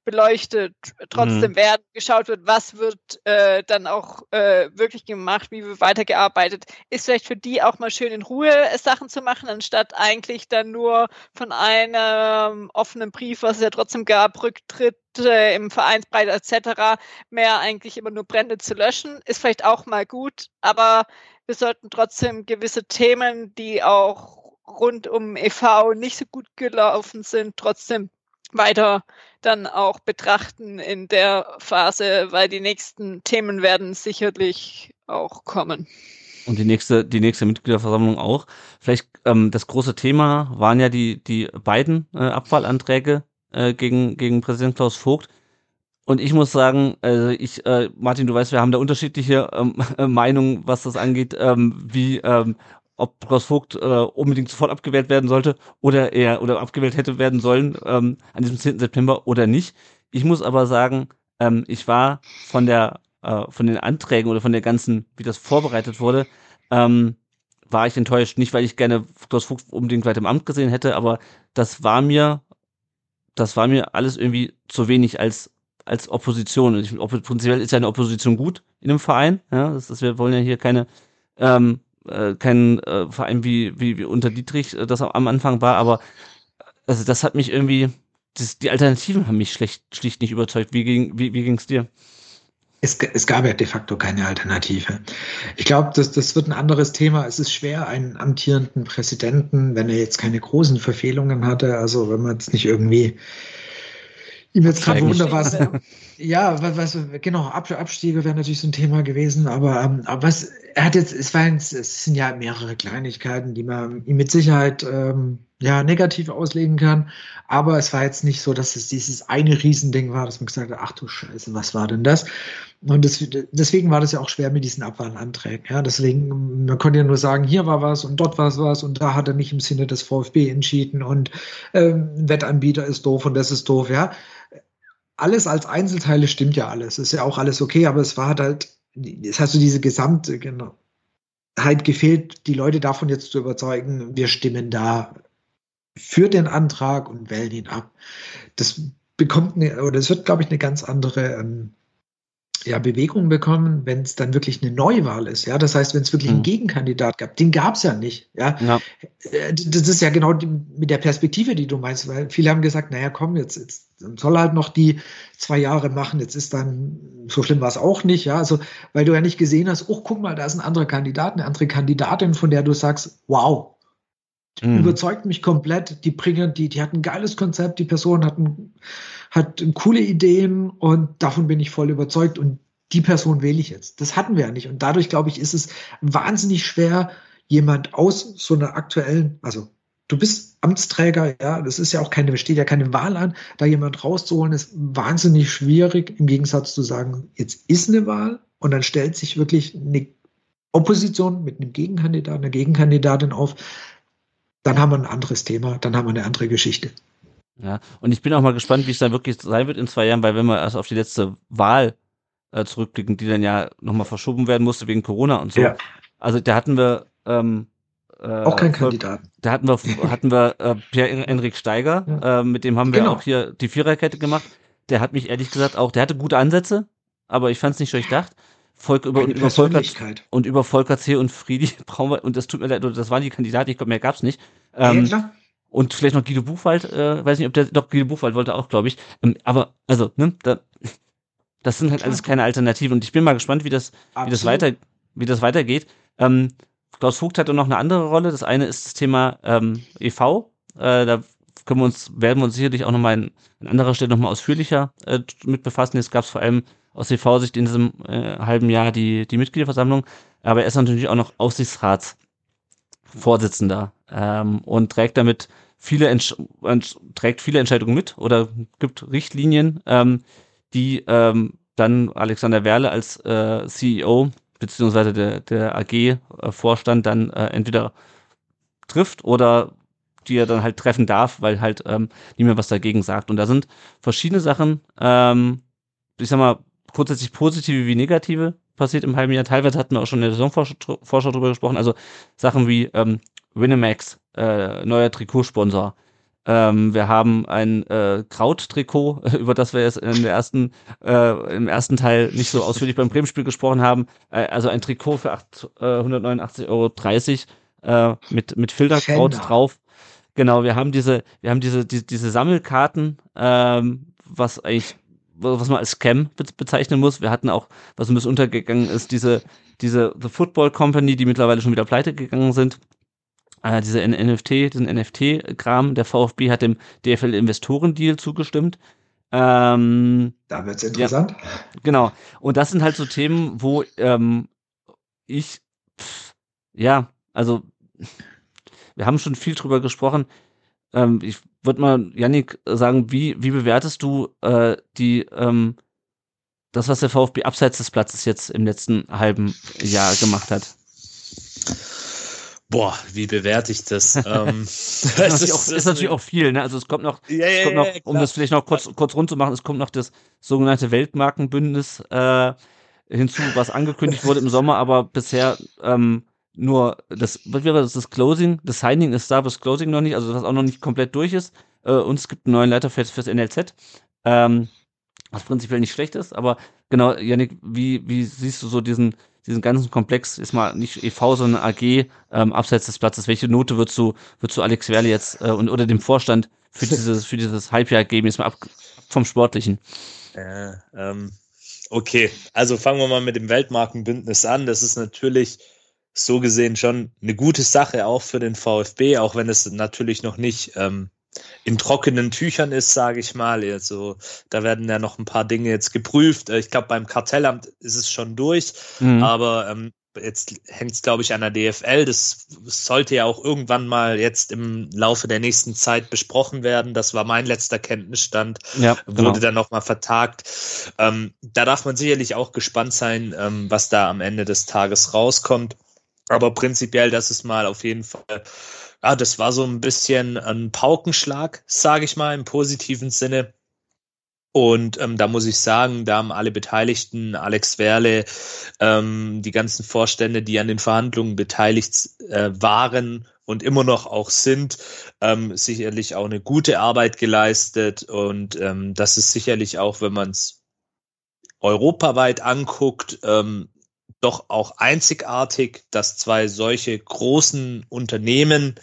beleuchtet trotzdem mhm. werden, geschaut wird, was wird äh, dann auch äh, wirklich gemacht, wie wird weitergearbeitet. Ist vielleicht für die auch mal schön in Ruhe äh, Sachen zu machen, anstatt eigentlich dann nur von einem offenen Brief, was es ja trotzdem gab, Rücktritte im Vereinsbreit etc., mehr eigentlich immer nur Brände zu löschen. Ist vielleicht auch mal gut, aber wir sollten trotzdem gewisse Themen, die auch rund um EV nicht so gut gelaufen sind, trotzdem weiter dann auch betrachten in der Phase, weil die nächsten Themen werden sicherlich auch kommen. Und die nächste, die nächste Mitgliederversammlung auch. Vielleicht ähm, das große Thema waren ja die, die beiden äh, Abwahlanträge äh, gegen, gegen Präsident Klaus Vogt. Und ich muss sagen, also ich, äh, Martin, du weißt, wir haben da unterschiedliche ähm, Meinungen, was das angeht, ähm, wie ähm, ob Klaus Vogt äh, unbedingt sofort abgewählt werden sollte oder er oder abgewählt hätte werden sollen ähm, an diesem 10. September oder nicht. Ich muss aber sagen, ähm, ich war von der äh, von den Anträgen oder von der ganzen, wie das vorbereitet wurde, ähm, war ich enttäuscht. Nicht, weil ich gerne Klaus Vogt unbedingt weiter im Amt gesehen hätte, aber das war mir, das war mir alles irgendwie zu wenig als als Opposition. Und ich, prinzipiell ist ja eine Opposition gut in einem Verein. Ja, das ist, wir wollen ja hier keine ähm, äh, kein äh, Verein wie, wie, wie unter Dietrich äh, das am Anfang war, aber also das hat mich irgendwie, das, die Alternativen haben mich schlecht, schlicht nicht überzeugt. Wie ging wie, wie dir? Es, es gab ja de facto keine Alternative. Ich glaube, das, das wird ein anderes Thema. Es ist schwer, einen amtierenden Präsidenten, wenn er jetzt keine großen Verfehlungen hatte, also wenn man jetzt nicht irgendwie ihm jetzt gerade wunderbar. ja, was, was, genau, Abstiege wäre natürlich so ein Thema gewesen, aber, ähm, aber was, er hat jetzt, es, waren, es sind ja mehrere Kleinigkeiten, die man ihm mit Sicherheit ähm, ja, negativ auslegen kann. Aber es war jetzt nicht so, dass es dieses eine Riesending war, dass man gesagt hat, ach du Scheiße, was war denn das? Und das, deswegen war das ja auch schwer mit diesen Abwahlanträgen. Ja, deswegen, man konnte ja nur sagen, hier war was und dort war was und da hat er nicht im Sinne des VfB entschieden und ähm, Wettanbieter ist doof und das ist doof, ja. Alles als Einzelteile stimmt ja alles. Ist ja auch alles okay, aber es war halt es hast du diese gesamte, genau, halt gefehlt, die Leute davon jetzt zu überzeugen, wir stimmen da für den Antrag und wählen ihn ab. Das bekommt eine, oder es wird, glaube ich, eine ganz andere ähm, ja, Bewegung bekommen, wenn es dann wirklich eine Neuwahl ist. Ja, das heißt, wenn es wirklich einen hm. Gegenkandidat gab, den gab es ja nicht. Ja? ja? Äh, das ist ja genau die, mit der Perspektive, die du meinst, weil viele haben gesagt, naja, komm, jetzt, jetzt soll halt noch die zwei Jahre machen, jetzt ist dann, so schlimm war es auch nicht, ja, also, weil du ja nicht gesehen hast, oh, guck mal, da ist ein anderer Kandidat, eine andere Kandidatin, von der du sagst, wow, mhm. überzeugt mich komplett, die bringen, die, die hat ein geiles Konzept, die Person hat, hat coole Ideen und davon bin ich voll überzeugt und die Person wähle ich jetzt. Das hatten wir ja nicht. Und dadurch, glaube ich, ist es wahnsinnig schwer, jemand aus so einer aktuellen, also du bist Amtsträger, ja, das ist ja auch keine, steht ja keine Wahl an, da jemand rauszuholen, ist wahnsinnig schwierig, im Gegensatz zu sagen, jetzt ist eine Wahl und dann stellt sich wirklich eine Opposition mit einem Gegenkandidaten, einer Gegenkandidatin auf, dann haben wir ein anderes Thema, dann haben wir eine andere Geschichte. Ja, und ich bin auch mal gespannt, wie es dann wirklich sein wird in zwei Jahren, weil wenn wir erst auf die letzte Wahl äh, zurückblicken, die dann ja nochmal verschoben werden musste wegen Corona und so. Ja. Also da hatten wir ähm, äh, auch kein Kandidat. Da hatten wir hatten wir äh, Pierre-Enrik Steiger, ja. äh, mit dem haben wir genau. auch hier die Viererkette gemacht. Der hat mich ehrlich gesagt auch, der hatte gute Ansätze, aber ich fand es nicht so durchdacht. Volk über, und über Volker und über Volker C. und Friedi brauchen wir, und das tut mir leid, das waren die Kandidaten, ich glaube, mehr gab's nicht. Ähm, ja, und vielleicht noch Guido Buchwald, äh, weiß nicht, ob der, doch, Guido Buchwald wollte auch, glaube ich. Ähm, aber, also, ne, da, das sind halt alles keine Alternativen. Und ich bin mal gespannt, wie das, wie das weiter, wie das weitergeht. Ähm, Klaus Vogt hatte noch eine andere Rolle. Das eine ist das Thema ähm, EV. Äh, da können wir uns, werden wir uns sicherlich auch nochmal an, an anderer Stelle nochmal ausführlicher äh, mit befassen. Jetzt gab es vor allem aus EV-Sicht in diesem äh, halben Jahr die, die Mitgliederversammlung. Aber er ist natürlich auch noch Aufsichtsratsvorsitzender ähm, und trägt damit viele Entsch trägt viele Entscheidungen mit oder gibt Richtlinien, ähm, die ähm, dann Alexander Werle als äh, CEO beziehungsweise der, der AG-Vorstand dann äh, entweder trifft oder die er dann halt treffen darf, weil halt ähm, niemand was dagegen sagt. Und da sind verschiedene Sachen, ähm, ich sag mal, grundsätzlich positive wie negative passiert im halben Jahr. Teilweise hatten wir auch schon in der Saisonvorschau drüber gesprochen. Also Sachen wie ähm, Winamax, äh, neuer Trikotsponsor, ähm, wir haben ein äh, Kraut-Trikot, über das wir jetzt in der ersten, äh, im ersten Teil nicht so ausführlich beim Bremen-Spiel gesprochen haben. Äh, also ein Trikot für 8, äh, 189,30 Euro äh, mit, mit Filterkraut Schänder. drauf. Genau, wir haben diese, wir haben diese, die, diese Sammelkarten, ähm, was eigentlich, was man als Scam be bezeichnen muss. Wir hatten auch, was ein bisschen untergegangen ist, diese, diese The Football Company, die mittlerweile schon wieder pleite gegangen sind äh, diese NFT, diesen NFT-Kram. Der VfB hat dem DFL-Investoren-Deal zugestimmt. Ähm, da wird's interessant. Ja, genau. Und das sind halt so Themen, wo ähm, ich, pff, ja, also wir haben schon viel drüber gesprochen. Ähm, ich würde mal, Yannick, sagen, wie, wie bewertest du äh, die ähm, das, was der VfB abseits des Platzes jetzt im letzten halben Jahr gemacht hat? Boah, wie bewerte ich das? ähm, das, ist, auch, ist, natürlich auch viel, ne? Also es kommt noch, ja, ja, es kommt noch ja, um das vielleicht noch kurz, kurz rund zu machen, es kommt noch das sogenannte Weltmarkenbündnis äh, hinzu, was angekündigt wurde im Sommer, aber bisher ähm, nur das, was wäre das, das Closing, das Signing ist da, aber das Closing noch nicht, also was auch noch nicht komplett durch ist. Äh, und es gibt einen neuen Leiter fürs, fürs NLZ. Ähm, was prinzipiell nicht schlecht ist, aber genau, Janik, wie, wie siehst du so diesen, diesen ganzen Komplex, ist mal nicht e.V., sondern AG, ähm, abseits des Platzes. Welche Note würdest du, würdest du Alex Werle jetzt äh, und oder dem Vorstand für dieses, für dieses Halbjahr geben, jetzt mal ab vom Sportlichen? Äh, ähm, okay, also fangen wir mal mit dem Weltmarkenbündnis an. Das ist natürlich so gesehen schon eine gute Sache auch für den VfB, auch wenn es natürlich noch nicht ähm, in trockenen Tüchern ist, sage ich mal. Also da werden ja noch ein paar Dinge jetzt geprüft. Äh, ich glaube, beim Kartellamt ist es schon durch, mhm. aber ähm, jetzt hängt es, glaube ich, an der DFL. Das sollte ja auch irgendwann mal jetzt im Laufe der nächsten Zeit besprochen werden. Das war mein letzter Kenntnisstand. Ja, genau. Wurde dann nochmal vertagt. Ähm, da darf man sicherlich auch gespannt sein, ähm, was da am Ende des Tages rauskommt. Aber prinzipiell, das ist mal auf jeden Fall ja, das war so ein bisschen ein Paukenschlag, sage ich mal, im positiven Sinne. Und ähm, da muss ich sagen, da haben alle Beteiligten, Alex Werle, ähm, die ganzen Vorstände, die an den Verhandlungen beteiligt äh, waren und immer noch auch sind, ähm, sicherlich auch eine gute Arbeit geleistet. Und ähm, das ist sicherlich auch, wenn man es europaweit anguckt, ähm, doch auch einzigartig, dass zwei solche großen Unternehmen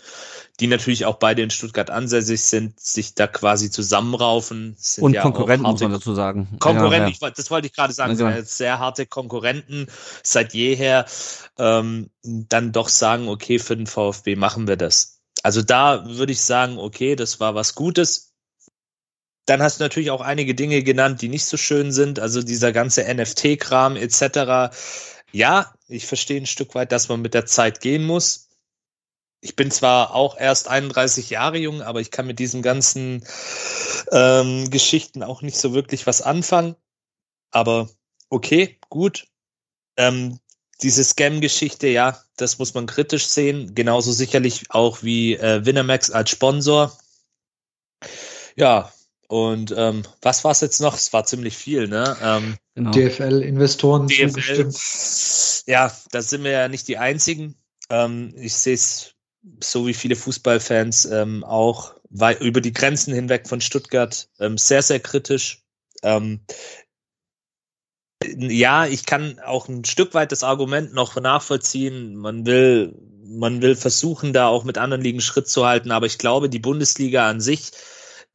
die natürlich auch beide in Stuttgart ansässig sind, sich da quasi zusammenraufen. Und ja Konkurrenten, muss man dazu sagen. Konkurrenten, ja, ja. das wollte ich gerade sagen, ja, sehr harte Konkurrenten seit jeher, ähm, dann doch sagen, okay, für den VfB machen wir das. Also da würde ich sagen, okay, das war was Gutes. Dann hast du natürlich auch einige Dinge genannt, die nicht so schön sind. Also dieser ganze NFT-Kram etc. Ja, ich verstehe ein Stück weit, dass man mit der Zeit gehen muss ich bin zwar auch erst 31 Jahre jung, aber ich kann mit diesen ganzen ähm, Geschichten auch nicht so wirklich was anfangen. Aber okay, gut. Ähm, diese Scam-Geschichte, ja, das muss man kritisch sehen. Genauso sicherlich auch wie äh, Winamax als Sponsor. Ja, und ähm, was war es jetzt noch? Es war ziemlich viel, ne? Ähm, genau. DFL-Investoren DFL, Ja, da sind wir ja nicht die einzigen. Ähm, ich sehe es so wie viele Fußballfans ähm, auch weit über die Grenzen hinweg von Stuttgart ähm, sehr, sehr kritisch. Ähm, ja, ich kann auch ein Stück weit das Argument noch nachvollziehen. Man will, man will versuchen, da auch mit anderen Ligen Schritt zu halten, aber ich glaube, die Bundesliga an sich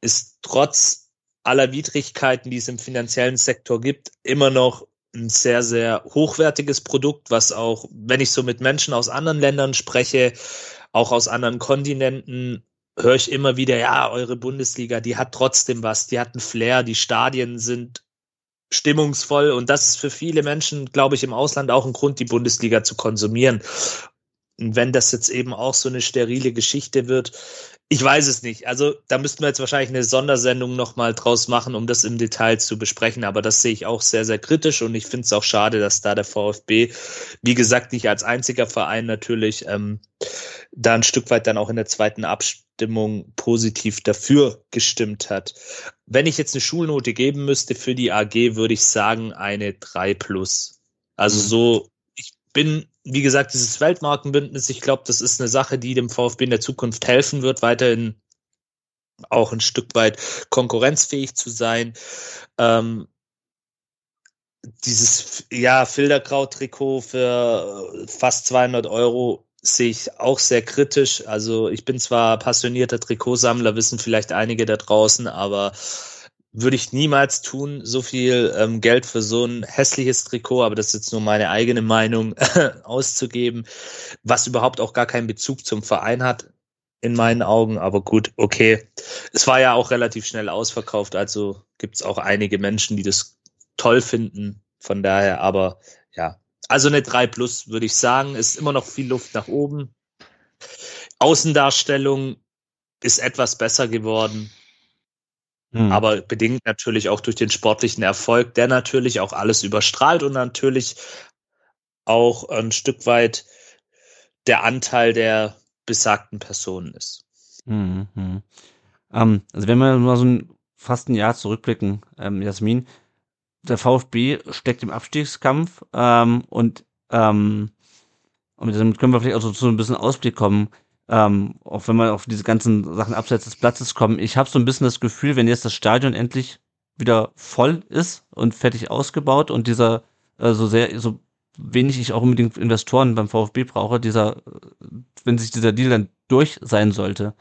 ist trotz aller Widrigkeiten, die es im finanziellen Sektor gibt, immer noch ein sehr, sehr hochwertiges Produkt, was auch, wenn ich so mit Menschen aus anderen Ländern spreche, auch aus anderen Kontinenten höre ich immer wieder, ja, eure Bundesliga, die hat trotzdem was, die hat einen Flair, die Stadien sind stimmungsvoll und das ist für viele Menschen, glaube ich, im Ausland auch ein Grund, die Bundesliga zu konsumieren. Wenn das jetzt eben auch so eine sterile Geschichte wird, ich weiß es nicht. Also da müssten wir jetzt wahrscheinlich eine Sondersendung nochmal draus machen, um das im Detail zu besprechen. Aber das sehe ich auch sehr, sehr kritisch und ich finde es auch schade, dass da der VfB, wie gesagt, nicht als einziger Verein natürlich ähm, da ein Stück weit dann auch in der zweiten Abstimmung positiv dafür gestimmt hat. Wenn ich jetzt eine Schulnote geben müsste für die AG, würde ich sagen eine 3 plus. Also mhm. so, ich bin wie gesagt, dieses Weltmarkenbündnis, ich glaube, das ist eine Sache, die dem VfB in der Zukunft helfen wird, weiterhin auch ein Stück weit konkurrenzfähig zu sein. Ähm, dieses ja Filterkraut-Trikot für fast 200 Euro sehe ich auch sehr kritisch. Also ich bin zwar passionierter Trikotsammler, wissen vielleicht einige da draußen, aber würde ich niemals tun, so viel ähm, Geld für so ein hässliches Trikot, aber das ist jetzt nur meine eigene Meinung, auszugeben, was überhaupt auch gar keinen Bezug zum Verein hat, in meinen Augen. Aber gut, okay. Es war ja auch relativ schnell ausverkauft, also gibt es auch einige Menschen, die das toll finden. Von daher, aber ja. Also eine 3 Plus würde ich sagen, ist immer noch viel Luft nach oben. Außendarstellung ist etwas besser geworden Mhm. Aber bedingt natürlich auch durch den sportlichen Erfolg, der natürlich auch alles überstrahlt und natürlich auch ein Stück weit der Anteil der besagten Personen ist. Mhm. Ähm, also wenn wir mal so ein, fast ein Jahr zurückblicken, ähm, Jasmin, der VfB steckt im Abstiegskampf ähm, und ähm, und damit können wir vielleicht auch so zu ein bisschen Ausblick kommen ähm, auch wenn wir auf diese ganzen Sachen abseits des Platzes kommen, ich habe so ein bisschen das Gefühl, wenn jetzt das Stadion endlich wieder voll ist und fertig ausgebaut und dieser äh, so sehr, so wenig ich auch unbedingt Investoren beim VfB brauche, dieser, wenn sich dieser Deal dann durch sein sollte,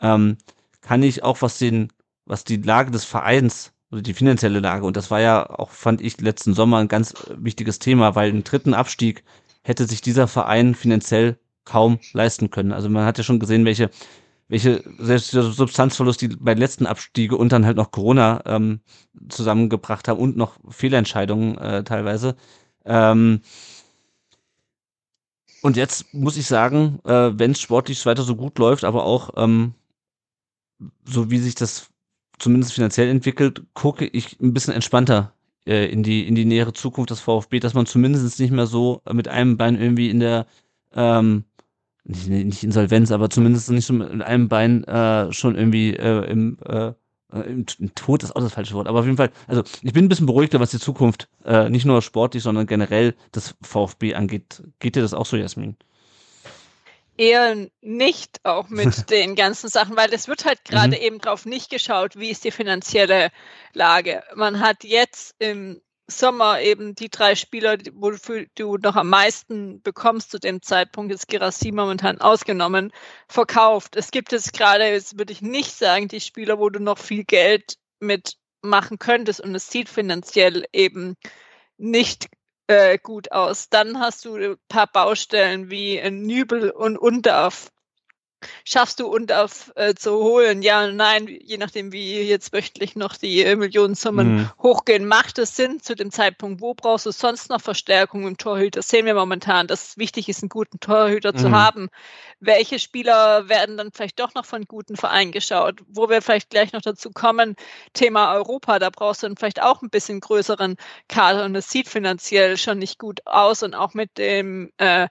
ähm, kann ich auch was den, was die Lage des Vereins oder die finanzielle Lage, und das war ja auch, fand ich, letzten Sommer ein ganz wichtiges Thema, weil im dritten Abstieg hätte sich dieser Verein finanziell kaum leisten können. Also man hat ja schon gesehen, welche welche selbst der Substanzverlust die bei den letzten Abstiege und dann halt noch Corona ähm, zusammengebracht haben und noch Fehlentscheidungen äh, teilweise. Ähm, und jetzt muss ich sagen, äh, wenn es sportlich weiter so gut läuft, aber auch ähm, so wie sich das zumindest finanziell entwickelt, gucke ich ein bisschen entspannter äh, in die in die nähere Zukunft des VfB, dass man zumindest nicht mehr so mit einem Bein irgendwie in der ähm, nicht, nicht Insolvenz, aber zumindest nicht so mit einem Bein äh, schon irgendwie äh, im, äh, äh, Tod ist auch das falsche Wort, aber auf jeden Fall, also ich bin ein bisschen beruhigter, was die Zukunft äh, nicht nur sportlich, sondern generell das VfB angeht. Geht dir das auch so, Jasmin? Eher nicht auch mit den ganzen Sachen, weil es wird halt gerade mhm. eben drauf nicht geschaut, wie ist die finanzielle Lage. Man hat jetzt im Sommer eben die drei Spieler, wofür du noch am meisten bekommst zu dem Zeitpunkt, ist Gerassi momentan ausgenommen, verkauft. Es gibt jetzt gerade, jetzt würde ich nicht sagen, die Spieler, wo du noch viel Geld mitmachen könntest und es sieht finanziell eben nicht äh, gut aus. Dann hast du ein paar Baustellen wie Nübel und Undarf, schaffst du und auf äh, zu holen. Ja, nein, je nachdem, wie jetzt wöchentlich noch die äh, Millionensummen mhm. hochgehen, macht es Sinn zu dem Zeitpunkt, wo brauchst du sonst noch Verstärkung im Torhüter? Das sehen wir momentan, dass es wichtig ist, einen guten Torhüter mhm. zu haben. Welche Spieler werden dann vielleicht doch noch von guten Vereinen geschaut? Wo wir vielleicht gleich noch dazu kommen, Thema Europa, da brauchst du dann vielleicht auch ein bisschen größeren Kader und es sieht finanziell schon nicht gut aus und auch mit dem äh,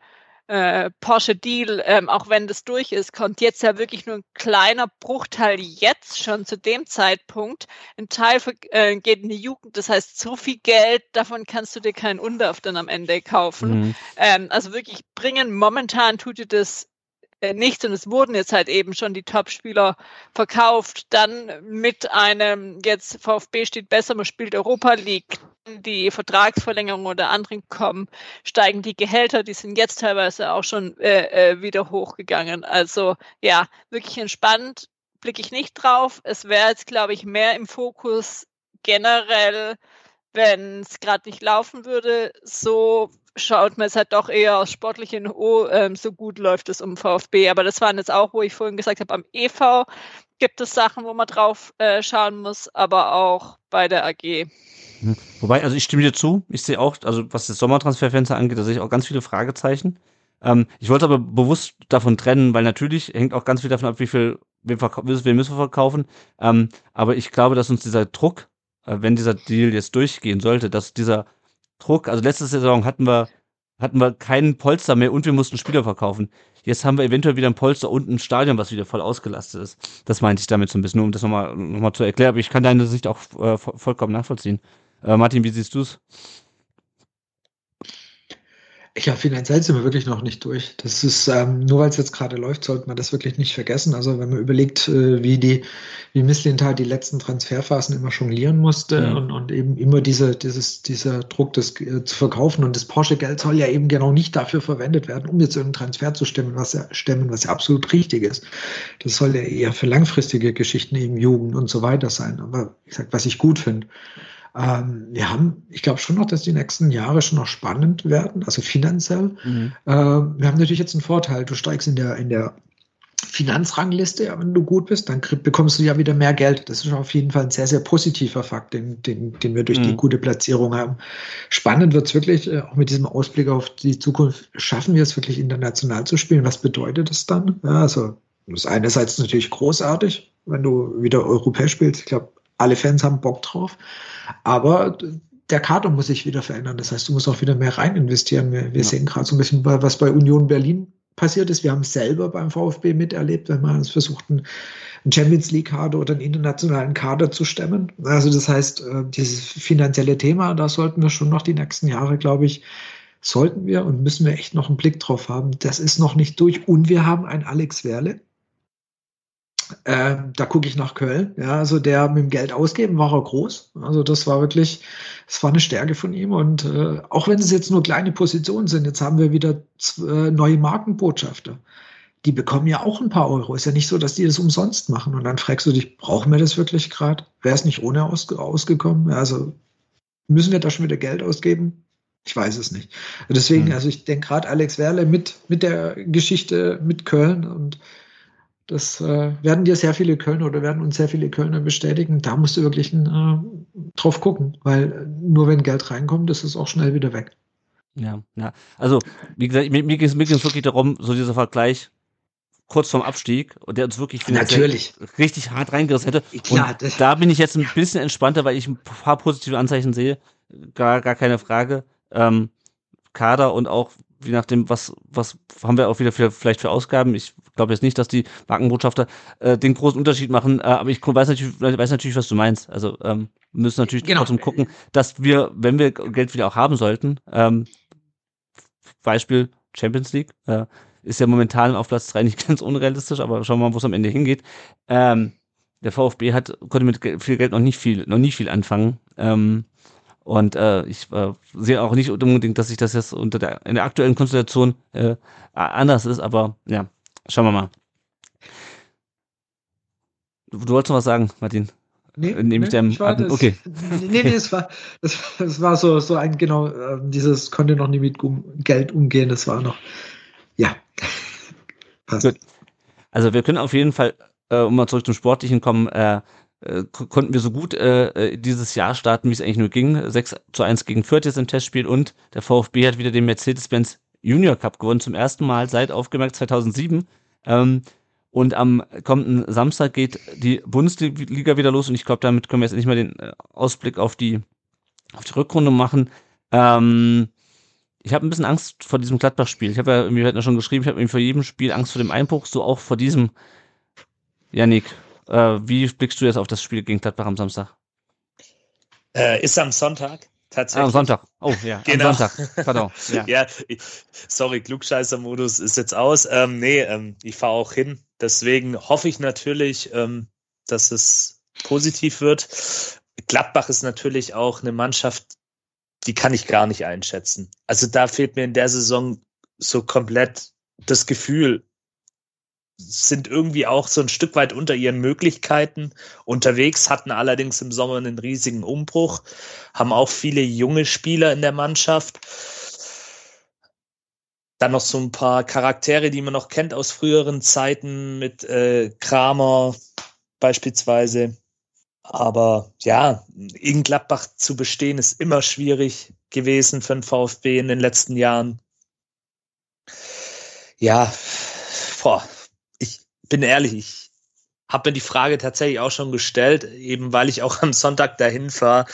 äh, Porsche Deal, ähm, auch wenn das durch ist, kommt jetzt ja wirklich nur ein kleiner Bruchteil jetzt schon zu dem Zeitpunkt. Ein Teil für, äh, geht in die Jugend, das heißt, so viel Geld, davon kannst du dir keinen Undorf dann am Ende kaufen. Mhm. Ähm, also wirklich bringen, momentan tut dir das äh, nichts und es wurden jetzt halt eben schon die Top-Spieler verkauft. Dann mit einem, jetzt VfB steht besser, man spielt Europa League, die Vertragsverlängerung oder anderen kommen, steigen die Gehälter, die sind jetzt teilweise auch schon äh, äh, wieder hochgegangen. Also ja, wirklich entspannt blicke ich nicht drauf. Es wäre jetzt, glaube ich, mehr im Fokus generell, wenn es gerade nicht laufen würde, so schaut man es halt doch eher aus sportlichen, oh, ähm, so gut läuft es um VfB. Aber das waren jetzt auch, wo ich vorhin gesagt habe, am EV gibt es Sachen, wo man drauf äh, schauen muss, aber auch bei der AG. Wobei, also ich stimme dir zu. Ich sehe auch, also was das Sommertransferfenster angeht, da sehe ich auch ganz viele Fragezeichen. Ähm, ich wollte aber bewusst davon trennen, weil natürlich hängt auch ganz viel davon ab, wie viel wir, wir müssen wir verkaufen. Ähm, aber ich glaube, dass uns dieser Druck, äh, wenn dieser Deal jetzt durchgehen sollte, dass dieser Druck. Also letzte Saison hatten wir, hatten wir keinen Polster mehr und wir mussten Spieler verkaufen. Jetzt haben wir eventuell wieder ein Polster und ein Stadion, was wieder voll ausgelastet ist. Das meinte ich damit so ein bisschen, um das nochmal noch mal zu erklären. Aber ich kann deine Sicht auch äh, vollkommen nachvollziehen. Äh, Martin, wie siehst du es? Ja, finanziell sind wir wirklich noch nicht durch. Das ist, ähm, nur weil es jetzt gerade läuft, sollte man das wirklich nicht vergessen. Also wenn man überlegt, äh, wie die, wie Misslintal die letzten Transferphasen immer jonglieren musste ja. und, und eben immer diese, dieses, dieser Druck, das äh, zu verkaufen und das Porsche-Geld soll ja eben genau nicht dafür verwendet werden, um jetzt irgendeinen Transfer zu stemmen, was ja, stemmen, was ja absolut richtig ist. Das soll ja eher für langfristige Geschichten eben Jugend und so weiter sein. Aber ich sag, was ich gut finde. Ähm, wir haben, ich glaube schon noch, dass die nächsten Jahre schon noch spannend werden, also finanziell. Mhm. Ähm, wir haben natürlich jetzt einen Vorteil. Du steigst in der, in der Finanzrangliste, ja, wenn du gut bist, dann bekommst du ja wieder mehr Geld. Das ist auf jeden Fall ein sehr, sehr positiver Fakt, den, den, den wir durch mhm. die gute Platzierung haben. Spannend wird es wirklich, äh, auch mit diesem Ausblick auf die Zukunft, schaffen wir es wirklich international zu spielen? Was bedeutet das dann? Ja, also, das ist einerseits natürlich großartig, wenn du wieder europäisch spielst. Ich glaube, alle Fans haben Bock drauf. Aber der Kader muss sich wieder verändern. Das heißt, du musst auch wieder mehr rein investieren. Wir, wir ja. sehen gerade so ein bisschen, was bei Union Berlin passiert ist. Wir haben es selber beim VfB miterlebt, wenn man es versucht, einen Champions League Kader oder einen internationalen Kader zu stemmen. Also das heißt, äh, dieses finanzielle Thema, da sollten wir schon noch die nächsten Jahre, glaube ich, sollten wir und müssen wir echt noch einen Blick drauf haben. Das ist noch nicht durch. Und wir haben einen Alex Werle, äh, da gucke ich nach Köln. Ja, also der mit dem Geld ausgeben war er groß. Also das war wirklich, das war eine Stärke von ihm. Und äh, auch wenn es jetzt nur kleine Positionen sind, jetzt haben wir wieder äh, neue Markenbotschafter. Die bekommen ja auch ein paar Euro. Ist ja nicht so, dass die das umsonst machen. Und dann fragst du dich, brauchen wir das wirklich gerade? Wäre es nicht ohne ausge ausgekommen? Also müssen wir da schon wieder Geld ausgeben? Ich weiß es nicht. Deswegen, mhm. also ich denke gerade Alex Werle mit, mit der Geschichte mit Köln und das äh, werden dir sehr viele Kölner oder werden uns sehr viele Kölner bestätigen. Da musst du wirklich äh, drauf gucken, weil nur wenn Geld reinkommt, ist es auch schnell wieder weg. Ja, ja. Also, wie gesagt, mir, mir geht es wirklich darum, so dieser Vergleich kurz vorm Abstieg und der uns wirklich Natürlich. richtig hart reingerissen hätte. Klar, und da bin ich jetzt ein bisschen entspannter, weil ich ein paar positive Anzeichen sehe. Gar, gar keine Frage. Ähm, Kader und auch je nachdem, was, was haben wir auch wieder für, vielleicht für Ausgaben. Ich glaube jetzt nicht, dass die Markenbotschafter äh, den großen Unterschied machen, äh, aber ich weiß natürlich, weiß natürlich, was du meinst. Also ähm, müssen natürlich genau. trotzdem gucken, dass wir, wenn wir Geld wieder auch haben sollten, ähm, Beispiel Champions League, äh, ist ja momentan auf Platz 3 nicht ganz unrealistisch, aber schauen wir mal, wo es am Ende hingeht. Ähm, der VfB hat, konnte mit viel Geld noch nicht viel, noch nicht viel anfangen. Ähm, und äh, ich äh, sehe auch nicht unbedingt, dass sich das jetzt unter der, in der aktuellen Konstellation äh, anders ist, aber ja, schauen wir mal. Du, du wolltest noch was sagen, Martin? Nee, äh, Nehme nee, ich dem war das, okay. Nee, nee, es war, es, es war so, so ein, genau, äh, dieses konnte noch nie mit Geld umgehen, das war noch, ja. Passt. Gut. Also wir können auf jeden Fall, äh, um mal zurück zum Sportlichen kommen, äh, äh, konnten wir so gut äh, äh, dieses Jahr starten, wie es eigentlich nur ging. 6 zu 1 gegen Fürth jetzt im Testspiel und der VfB hat wieder den Mercedes-Benz Junior Cup gewonnen, zum ersten Mal seit aufgemerkt 2007. Ähm, und am kommenden Samstag geht die Bundesliga wieder los und ich glaube, damit können wir jetzt nicht mal den äh, Ausblick auf die, auf die Rückrunde machen. Ähm, ich habe ein bisschen Angst vor diesem Gladbach-Spiel. Ich habe ja irgendwie heute schon geschrieben, ich habe vor jedem Spiel Angst vor dem Einbruch, so auch vor diesem. Janik, wie blickst du jetzt auf das Spiel gegen Gladbach am Samstag? Äh, ist am Sonntag. Tatsächlich. Ah, am Sonntag. Oh ja, genau. am Sonntag. Pardon. Ja, ja sorry, Klugscheißer-Modus ist jetzt aus. Ähm, nee, ähm, ich fahre auch hin. Deswegen hoffe ich natürlich, ähm, dass es positiv wird. Gladbach ist natürlich auch eine Mannschaft, die kann ich gar nicht einschätzen. Also da fehlt mir in der Saison so komplett das Gefühl, sind irgendwie auch so ein Stück weit unter ihren Möglichkeiten unterwegs, hatten allerdings im Sommer einen riesigen Umbruch, haben auch viele junge Spieler in der Mannschaft. Dann noch so ein paar Charaktere, die man noch kennt aus früheren Zeiten mit äh, Kramer beispielsweise. Aber ja, in Gladbach zu bestehen ist immer schwierig gewesen für den VfB in den letzten Jahren. Ja, boah, bin ehrlich, ich habe mir die Frage tatsächlich auch schon gestellt, eben weil ich auch am Sonntag dahin fahre.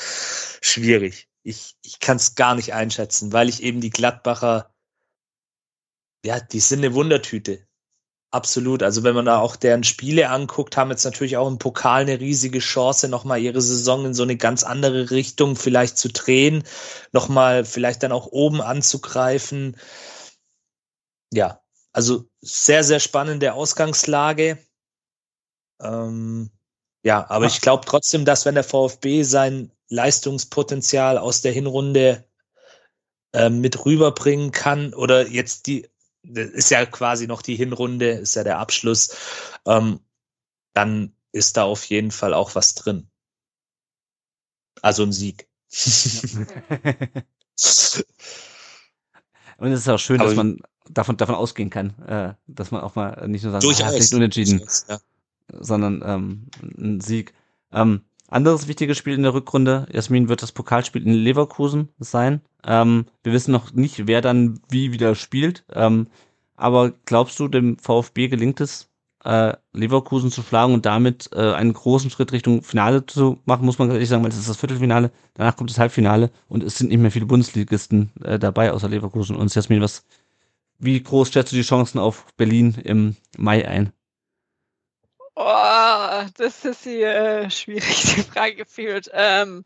Schwierig. Ich, ich kann es gar nicht einschätzen, weil ich eben die Gladbacher, ja, die sind eine Wundertüte. Absolut. Also wenn man da auch deren Spiele anguckt, haben jetzt natürlich auch im Pokal eine riesige Chance, nochmal ihre Saison in so eine ganz andere Richtung vielleicht zu drehen, nochmal vielleicht dann auch oben anzugreifen. Ja, also sehr, sehr spannende Ausgangslage. Ähm, ja, aber Ach. ich glaube trotzdem, dass wenn der VfB sein Leistungspotenzial aus der Hinrunde äh, mit rüberbringen kann oder jetzt die, ist ja quasi noch die Hinrunde, ist ja der Abschluss, ähm, dann ist da auf jeden Fall auch was drin. Also ein Sieg. Und es ist auch schön, aber dass man davon, davon ausgehen kann, äh, dass man auch mal nicht nur sagt, Durchaus. ah, nicht unentschieden, ja. sondern ähm, ein Sieg. Ähm, anderes wichtiges Spiel in der Rückrunde, Jasmin, wird das Pokalspiel in Leverkusen sein. Ähm, wir wissen noch nicht, wer dann wie wieder spielt. Ähm, aber glaubst du, dem VfB gelingt es, äh, Leverkusen zu schlagen und damit äh, einen großen Schritt Richtung Finale zu machen, muss man ehrlich sagen, weil es ist das Viertelfinale, danach kommt das Halbfinale und es sind nicht mehr viele Bundesligisten äh, dabei, außer Leverkusen. Und Jasmin, was wie groß schätzt du die Chancen auf Berlin im Mai ein? Oh, das ist die äh, schwierigste Frage gefühlt. Ähm,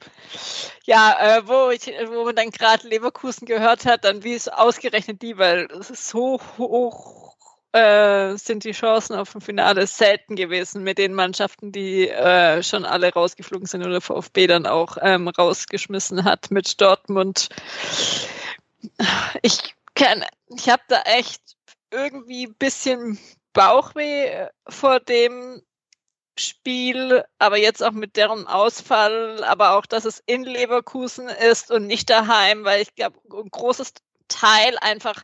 ja, äh, wo, ich, wo man dann gerade Leverkusen gehört hat, dann wie ist ausgerechnet die, weil es so hoch äh, sind die Chancen auf ein Finale selten gewesen mit den Mannschaften, die äh, schon alle rausgeflogen sind oder VfB dann auch ähm, rausgeschmissen hat mit Dortmund. Ich kann, ich habe da echt irgendwie ein bisschen Bauchweh äh, vor dem Spiel, aber jetzt auch mit deren Ausfall, aber auch, dass es in Leverkusen ist und nicht daheim, weil ich glaube, ein großes Teil einfach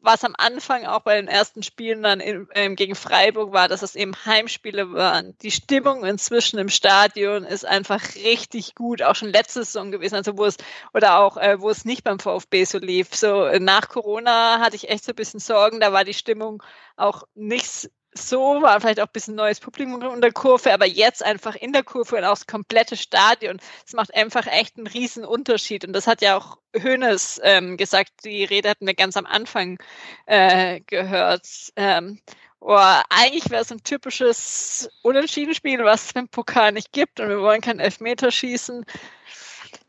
was am Anfang auch bei den ersten Spielen dann in, ähm, gegen Freiburg war, dass es eben Heimspiele waren. Die Stimmung inzwischen im Stadion ist einfach richtig gut, auch schon letzte Saison gewesen, also wo es, oder auch, äh, wo es nicht beim VfB so lief. So äh, nach Corona hatte ich echt so ein bisschen Sorgen, da war die Stimmung auch nicht so, war vielleicht auch ein bisschen neues Publikum in der Kurve, aber jetzt einfach in der Kurve und auch das komplette Stadion. Das macht einfach echt einen riesen Unterschied. Und das hat ja auch Hönes ähm, gesagt, die Rede hatten wir ganz am Anfang äh, gehört. Ähm, oh, eigentlich wäre es ein typisches Unentschieden-Spiel, was es im Pokal nicht gibt und wir wollen kein Elfmeter schießen.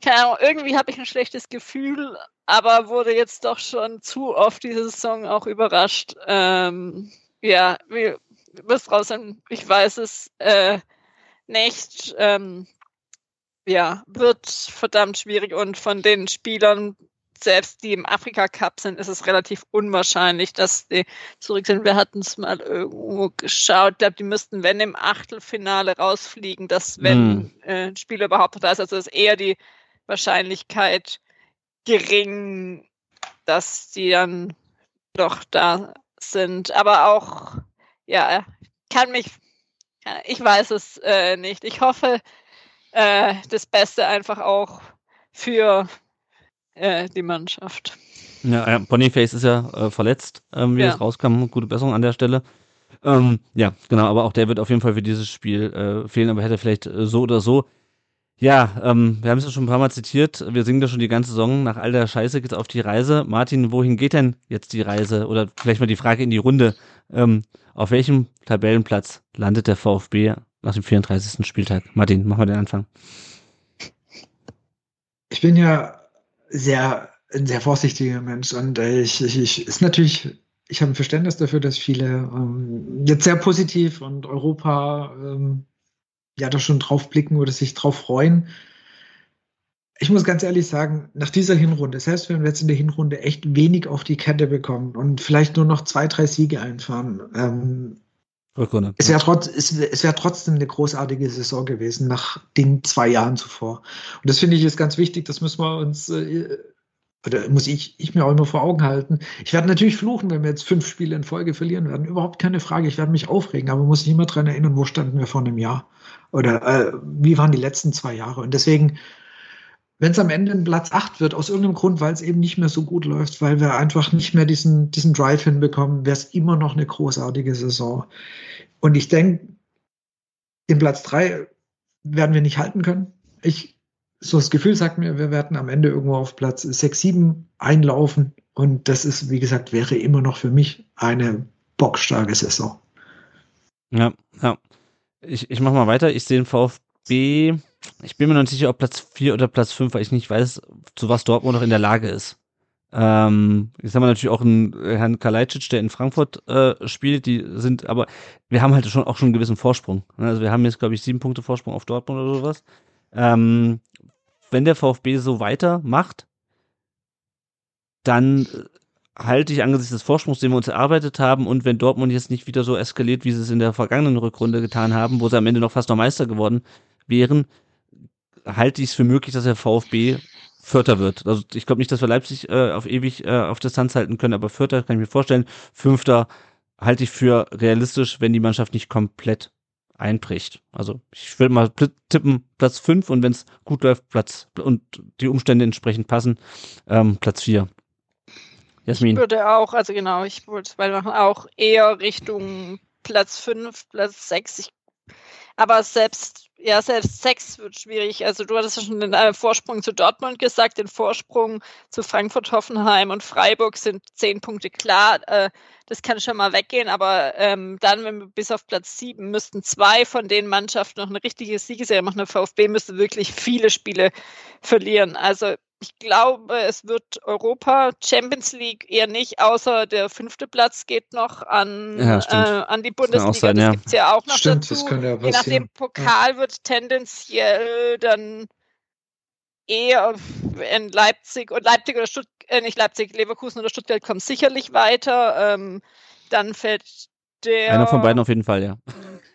Keine Ahnung, irgendwie habe ich ein schlechtes Gefühl, aber wurde jetzt doch schon zu oft diese Saison auch überrascht. Ähm, ja, wie wirst raus sein, ich weiß es äh, nicht. Ähm, ja, wird verdammt schwierig und von den Spielern selbst die im Afrika Cup sind, ist es relativ unwahrscheinlich, dass die zurück sind. Wir hatten es mal irgendwo geschaut. Ich glaube, die müssten, wenn im Achtelfinale rausfliegen, dass wenn mm. äh, ein Spieler überhaupt da ist, also ist eher die Wahrscheinlichkeit gering, dass die dann doch da sind. Aber auch, ja, kann mich, ich weiß es äh, nicht. Ich hoffe äh, das Beste einfach auch für äh, die Mannschaft. Ja, ja Boniface ist ja äh, verletzt, ähm, wie ja. es rauskam. Gute Besserung an der Stelle. Ähm, ja, genau, aber auch der wird auf jeden Fall für dieses Spiel äh, fehlen, aber hätte vielleicht äh, so oder so. Ja, ähm, wir haben es ja schon ein paar Mal zitiert. Wir singen da schon die ganze Saison. Nach all der Scheiße geht's auf die Reise. Martin, wohin geht denn jetzt die Reise? Oder vielleicht mal die Frage in die Runde. Ähm, auf welchem Tabellenplatz landet der VfB nach dem 34. Spieltag? Martin, machen wir den Anfang. Ich bin ja sehr, ein sehr vorsichtiger Mensch und äh, ich, ich, ich ist natürlich, ich habe ein Verständnis dafür, dass viele ähm, jetzt sehr positiv und Europa ähm, ja da schon drauf blicken oder sich drauf freuen. Ich muss ganz ehrlich sagen, nach dieser Hinrunde, selbst wenn wir jetzt in der Hinrunde echt wenig auf die Kette bekommen und vielleicht nur noch zwei, drei Siege einfahren, ähm, Rückrunde. Es wäre trotz, es, es wär trotzdem eine großartige Saison gewesen nach den zwei Jahren zuvor. Und das finde ich ist ganz wichtig, das müssen wir uns, äh, oder muss ich, ich mir auch immer vor Augen halten. Ich werde natürlich fluchen, wenn wir jetzt fünf Spiele in Folge verlieren werden. Überhaupt keine Frage. Ich werde mich aufregen, aber muss ich immer dran erinnern, wo standen wir vor einem Jahr? Oder äh, wie waren die letzten zwei Jahre? Und deswegen, wenn es am Ende ein Platz 8 wird, aus irgendeinem Grund, weil es eben nicht mehr so gut läuft, weil wir einfach nicht mehr diesen, diesen Drive hinbekommen, wäre es immer noch eine großartige Saison. Und ich denke, den Platz 3 werden wir nicht halten können. Ich, so das Gefühl sagt mir, wir werden am Ende irgendwo auf Platz 6, 7 einlaufen. Und das ist, wie gesagt, wäre immer noch für mich eine bockstarke Saison. Ja, ja. Ich, ich mache mal weiter. Ich sehe den VfB ich bin mir noch nicht sicher, ob Platz 4 oder Platz 5, weil ich nicht weiß, zu was Dortmund noch in der Lage ist. Ähm, jetzt haben wir natürlich auch einen Herrn Kalajdzic, der in Frankfurt äh, spielt, die sind, aber wir haben halt schon auch schon einen gewissen Vorsprung. Ne? Also wir haben jetzt, glaube ich, sieben Punkte Vorsprung auf Dortmund oder sowas. Ähm, wenn der VfB so weitermacht, dann äh, halte ich angesichts des Vorsprungs, den wir uns erarbeitet haben, und wenn Dortmund jetzt nicht wieder so eskaliert, wie sie es in der vergangenen Rückrunde getan haben, wo sie am Ende noch fast noch Meister geworden wären, halte ich es für möglich, dass der VfB Vierter wird. Also ich glaube nicht, dass wir Leipzig äh, auf ewig äh, auf Distanz halten können, aber Vierter kann ich mir vorstellen. Fünfter halte ich für realistisch, wenn die Mannschaft nicht komplett einbricht. Also ich würde mal tippen Platz fünf und wenn es gut läuft, Platz und die Umstände entsprechend passen, ähm, Platz vier. Jasmin. Ich würde auch, also genau, ich würde auch eher Richtung Platz fünf, Platz sechs. Ich aber selbst, ja, selbst sechs wird schwierig. Also du hattest ja schon den äh, Vorsprung zu Dortmund gesagt, den Vorsprung zu Frankfurt, Hoffenheim und Freiburg sind zehn Punkte klar. Äh, das kann schon mal weggehen, aber ähm, dann, wenn wir bis auf Platz sieben müssten zwei von den Mannschaften noch eine richtige Siegeserie machen. Der VfB müsste wirklich viele Spiele verlieren. Also ich glaube, es wird Europa, Champions League eher nicht, außer der fünfte Platz geht noch an, ja, äh, an die Bundesliga. Sein, das ja. gibt es ja auch noch stimmt, dazu. Das könnte ja Je nachdem Pokal ja. wird tendenziell dann eher in Leipzig und Leipzig oder Stuttgart, äh, nicht Leipzig, Leverkusen oder Stuttgart kommen sicherlich weiter. Ähm, dann fällt der. Einer von beiden auf jeden Fall, ja.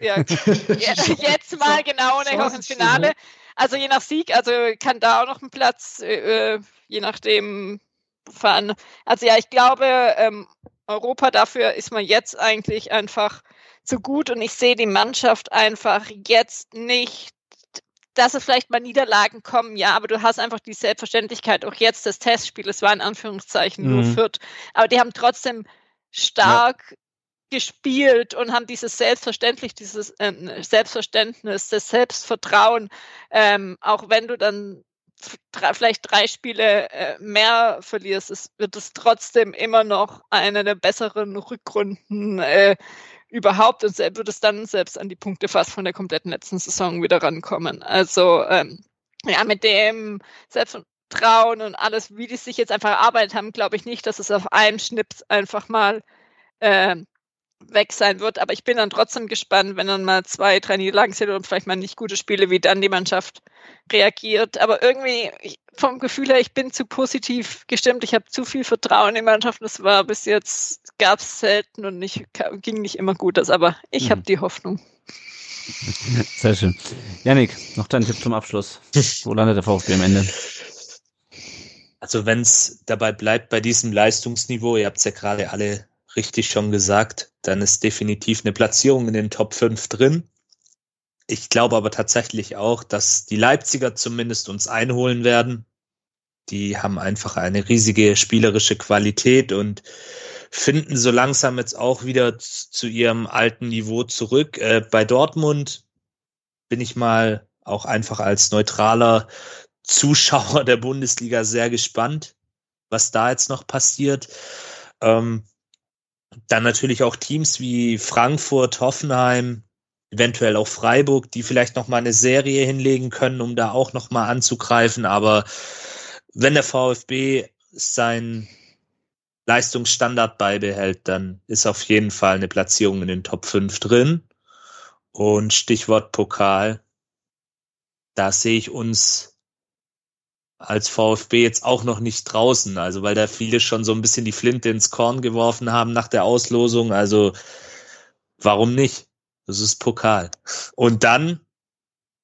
Ja, jetzt mal genau, und dann ins Finale. Also je nach Sieg, also kann da auch noch ein Platz, äh, äh, je nachdem fahren. Also ja, ich glaube, ähm, Europa dafür ist man jetzt eigentlich einfach zu gut und ich sehe die Mannschaft einfach jetzt nicht, dass es vielleicht mal Niederlagen kommen, ja, aber du hast einfach die Selbstverständlichkeit, auch jetzt das Testspiel, es war in Anführungszeichen mhm. nur Fürth, aber die haben trotzdem stark ja gespielt und haben dieses Selbstverständlich, dieses äh, Selbstverständnis, das Selbstvertrauen, ähm, auch wenn du dann vielleicht drei Spiele äh, mehr verlierst, es wird es trotzdem immer noch eine der besseren Rückrunden äh, überhaupt und wird es dann selbst an die Punkte fast von der kompletten letzten Saison wieder rankommen. Also ähm, ja, mit dem Selbstvertrauen und alles, wie die sich jetzt einfach erarbeitet haben, glaube ich nicht, dass es auf einem Schnips einfach mal äh, weg sein wird. Aber ich bin dann trotzdem gespannt, wenn dann mal zwei, drei Niederlagen sind und vielleicht mal nicht gute Spiele, wie dann die Mannschaft reagiert. Aber irgendwie vom Gefühl her, ich bin zu positiv gestimmt. Ich habe zu viel Vertrauen in die Mannschaft. Das war bis jetzt, gab es selten und nicht, ging nicht immer gut. Das, aber ich mhm. habe die Hoffnung. Sehr schön. Janik, noch dein Tipp zum Abschluss. Wo landet der VfB am Ende? Also wenn es dabei bleibt bei diesem Leistungsniveau, ihr habt es ja gerade alle richtig schon gesagt, dann ist definitiv eine Platzierung in den Top 5 drin. Ich glaube aber tatsächlich auch, dass die Leipziger zumindest uns einholen werden. Die haben einfach eine riesige spielerische Qualität und finden so langsam jetzt auch wieder zu ihrem alten Niveau zurück. Äh, bei Dortmund bin ich mal auch einfach als neutraler Zuschauer der Bundesliga sehr gespannt, was da jetzt noch passiert. Ähm, dann natürlich auch Teams wie Frankfurt, Hoffenheim, eventuell auch Freiburg, die vielleicht noch mal eine Serie hinlegen können, um da auch noch mal anzugreifen. Aber wenn der VfB seinen Leistungsstandard beibehält, dann ist auf jeden Fall eine Platzierung in den Top 5 drin. Und Stichwort Pokal, da sehe ich uns als VfB jetzt auch noch nicht draußen, also weil da viele schon so ein bisschen die Flinte ins Korn geworfen haben nach der Auslosung. Also warum nicht? Das ist Pokal. Und dann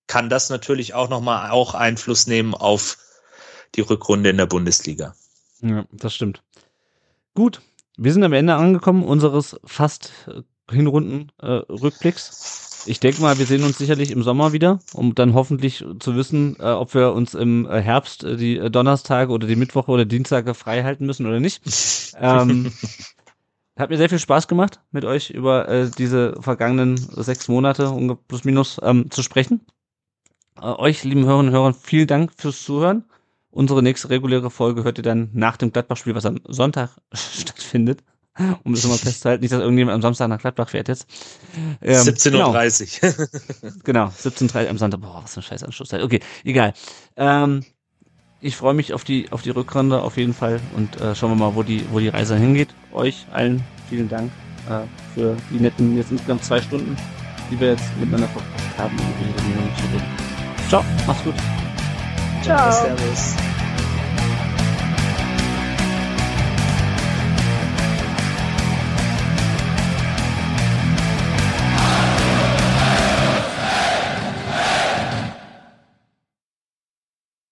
kann das natürlich auch nochmal auch Einfluss nehmen auf die Rückrunde in der Bundesliga. Ja, das stimmt. Gut, wir sind am Ende angekommen unseres fast Hinrunden-Rückblicks. Ich denke mal, wir sehen uns sicherlich im Sommer wieder, um dann hoffentlich zu wissen, äh, ob wir uns im äh, Herbst äh, die äh, Donnerstage oder die Mittwoche oder Dienstage frei halten müssen oder nicht. ähm, hat mir sehr viel Spaß gemacht, mit euch über äh, diese vergangenen sechs Monate plus minus ähm, zu sprechen. Euch, lieben Hörerinnen und Hörer, vielen Dank fürs Zuhören. Unsere nächste reguläre Folge hört ihr dann nach dem Gladbach-Spiel, was am Sonntag stattfindet um das mal festzuhalten. Nicht, dass irgendjemand am Samstag nach Gladbach fährt jetzt. Ähm, 17.30 Uhr. Genau, 17.30 Uhr am Sonntag. Boah, was für ein scheiß Anschlusszeit. Okay, egal. Ähm, ich freue mich auf die, auf die Rückrunde auf jeden Fall und äh, schauen wir mal, wo die, wo die Reise hingeht. Euch allen vielen Dank äh, für die netten, jetzt insgesamt zwei Stunden, die wir jetzt miteinander verbracht haben. Ciao, mach's gut. Ciao. Servus.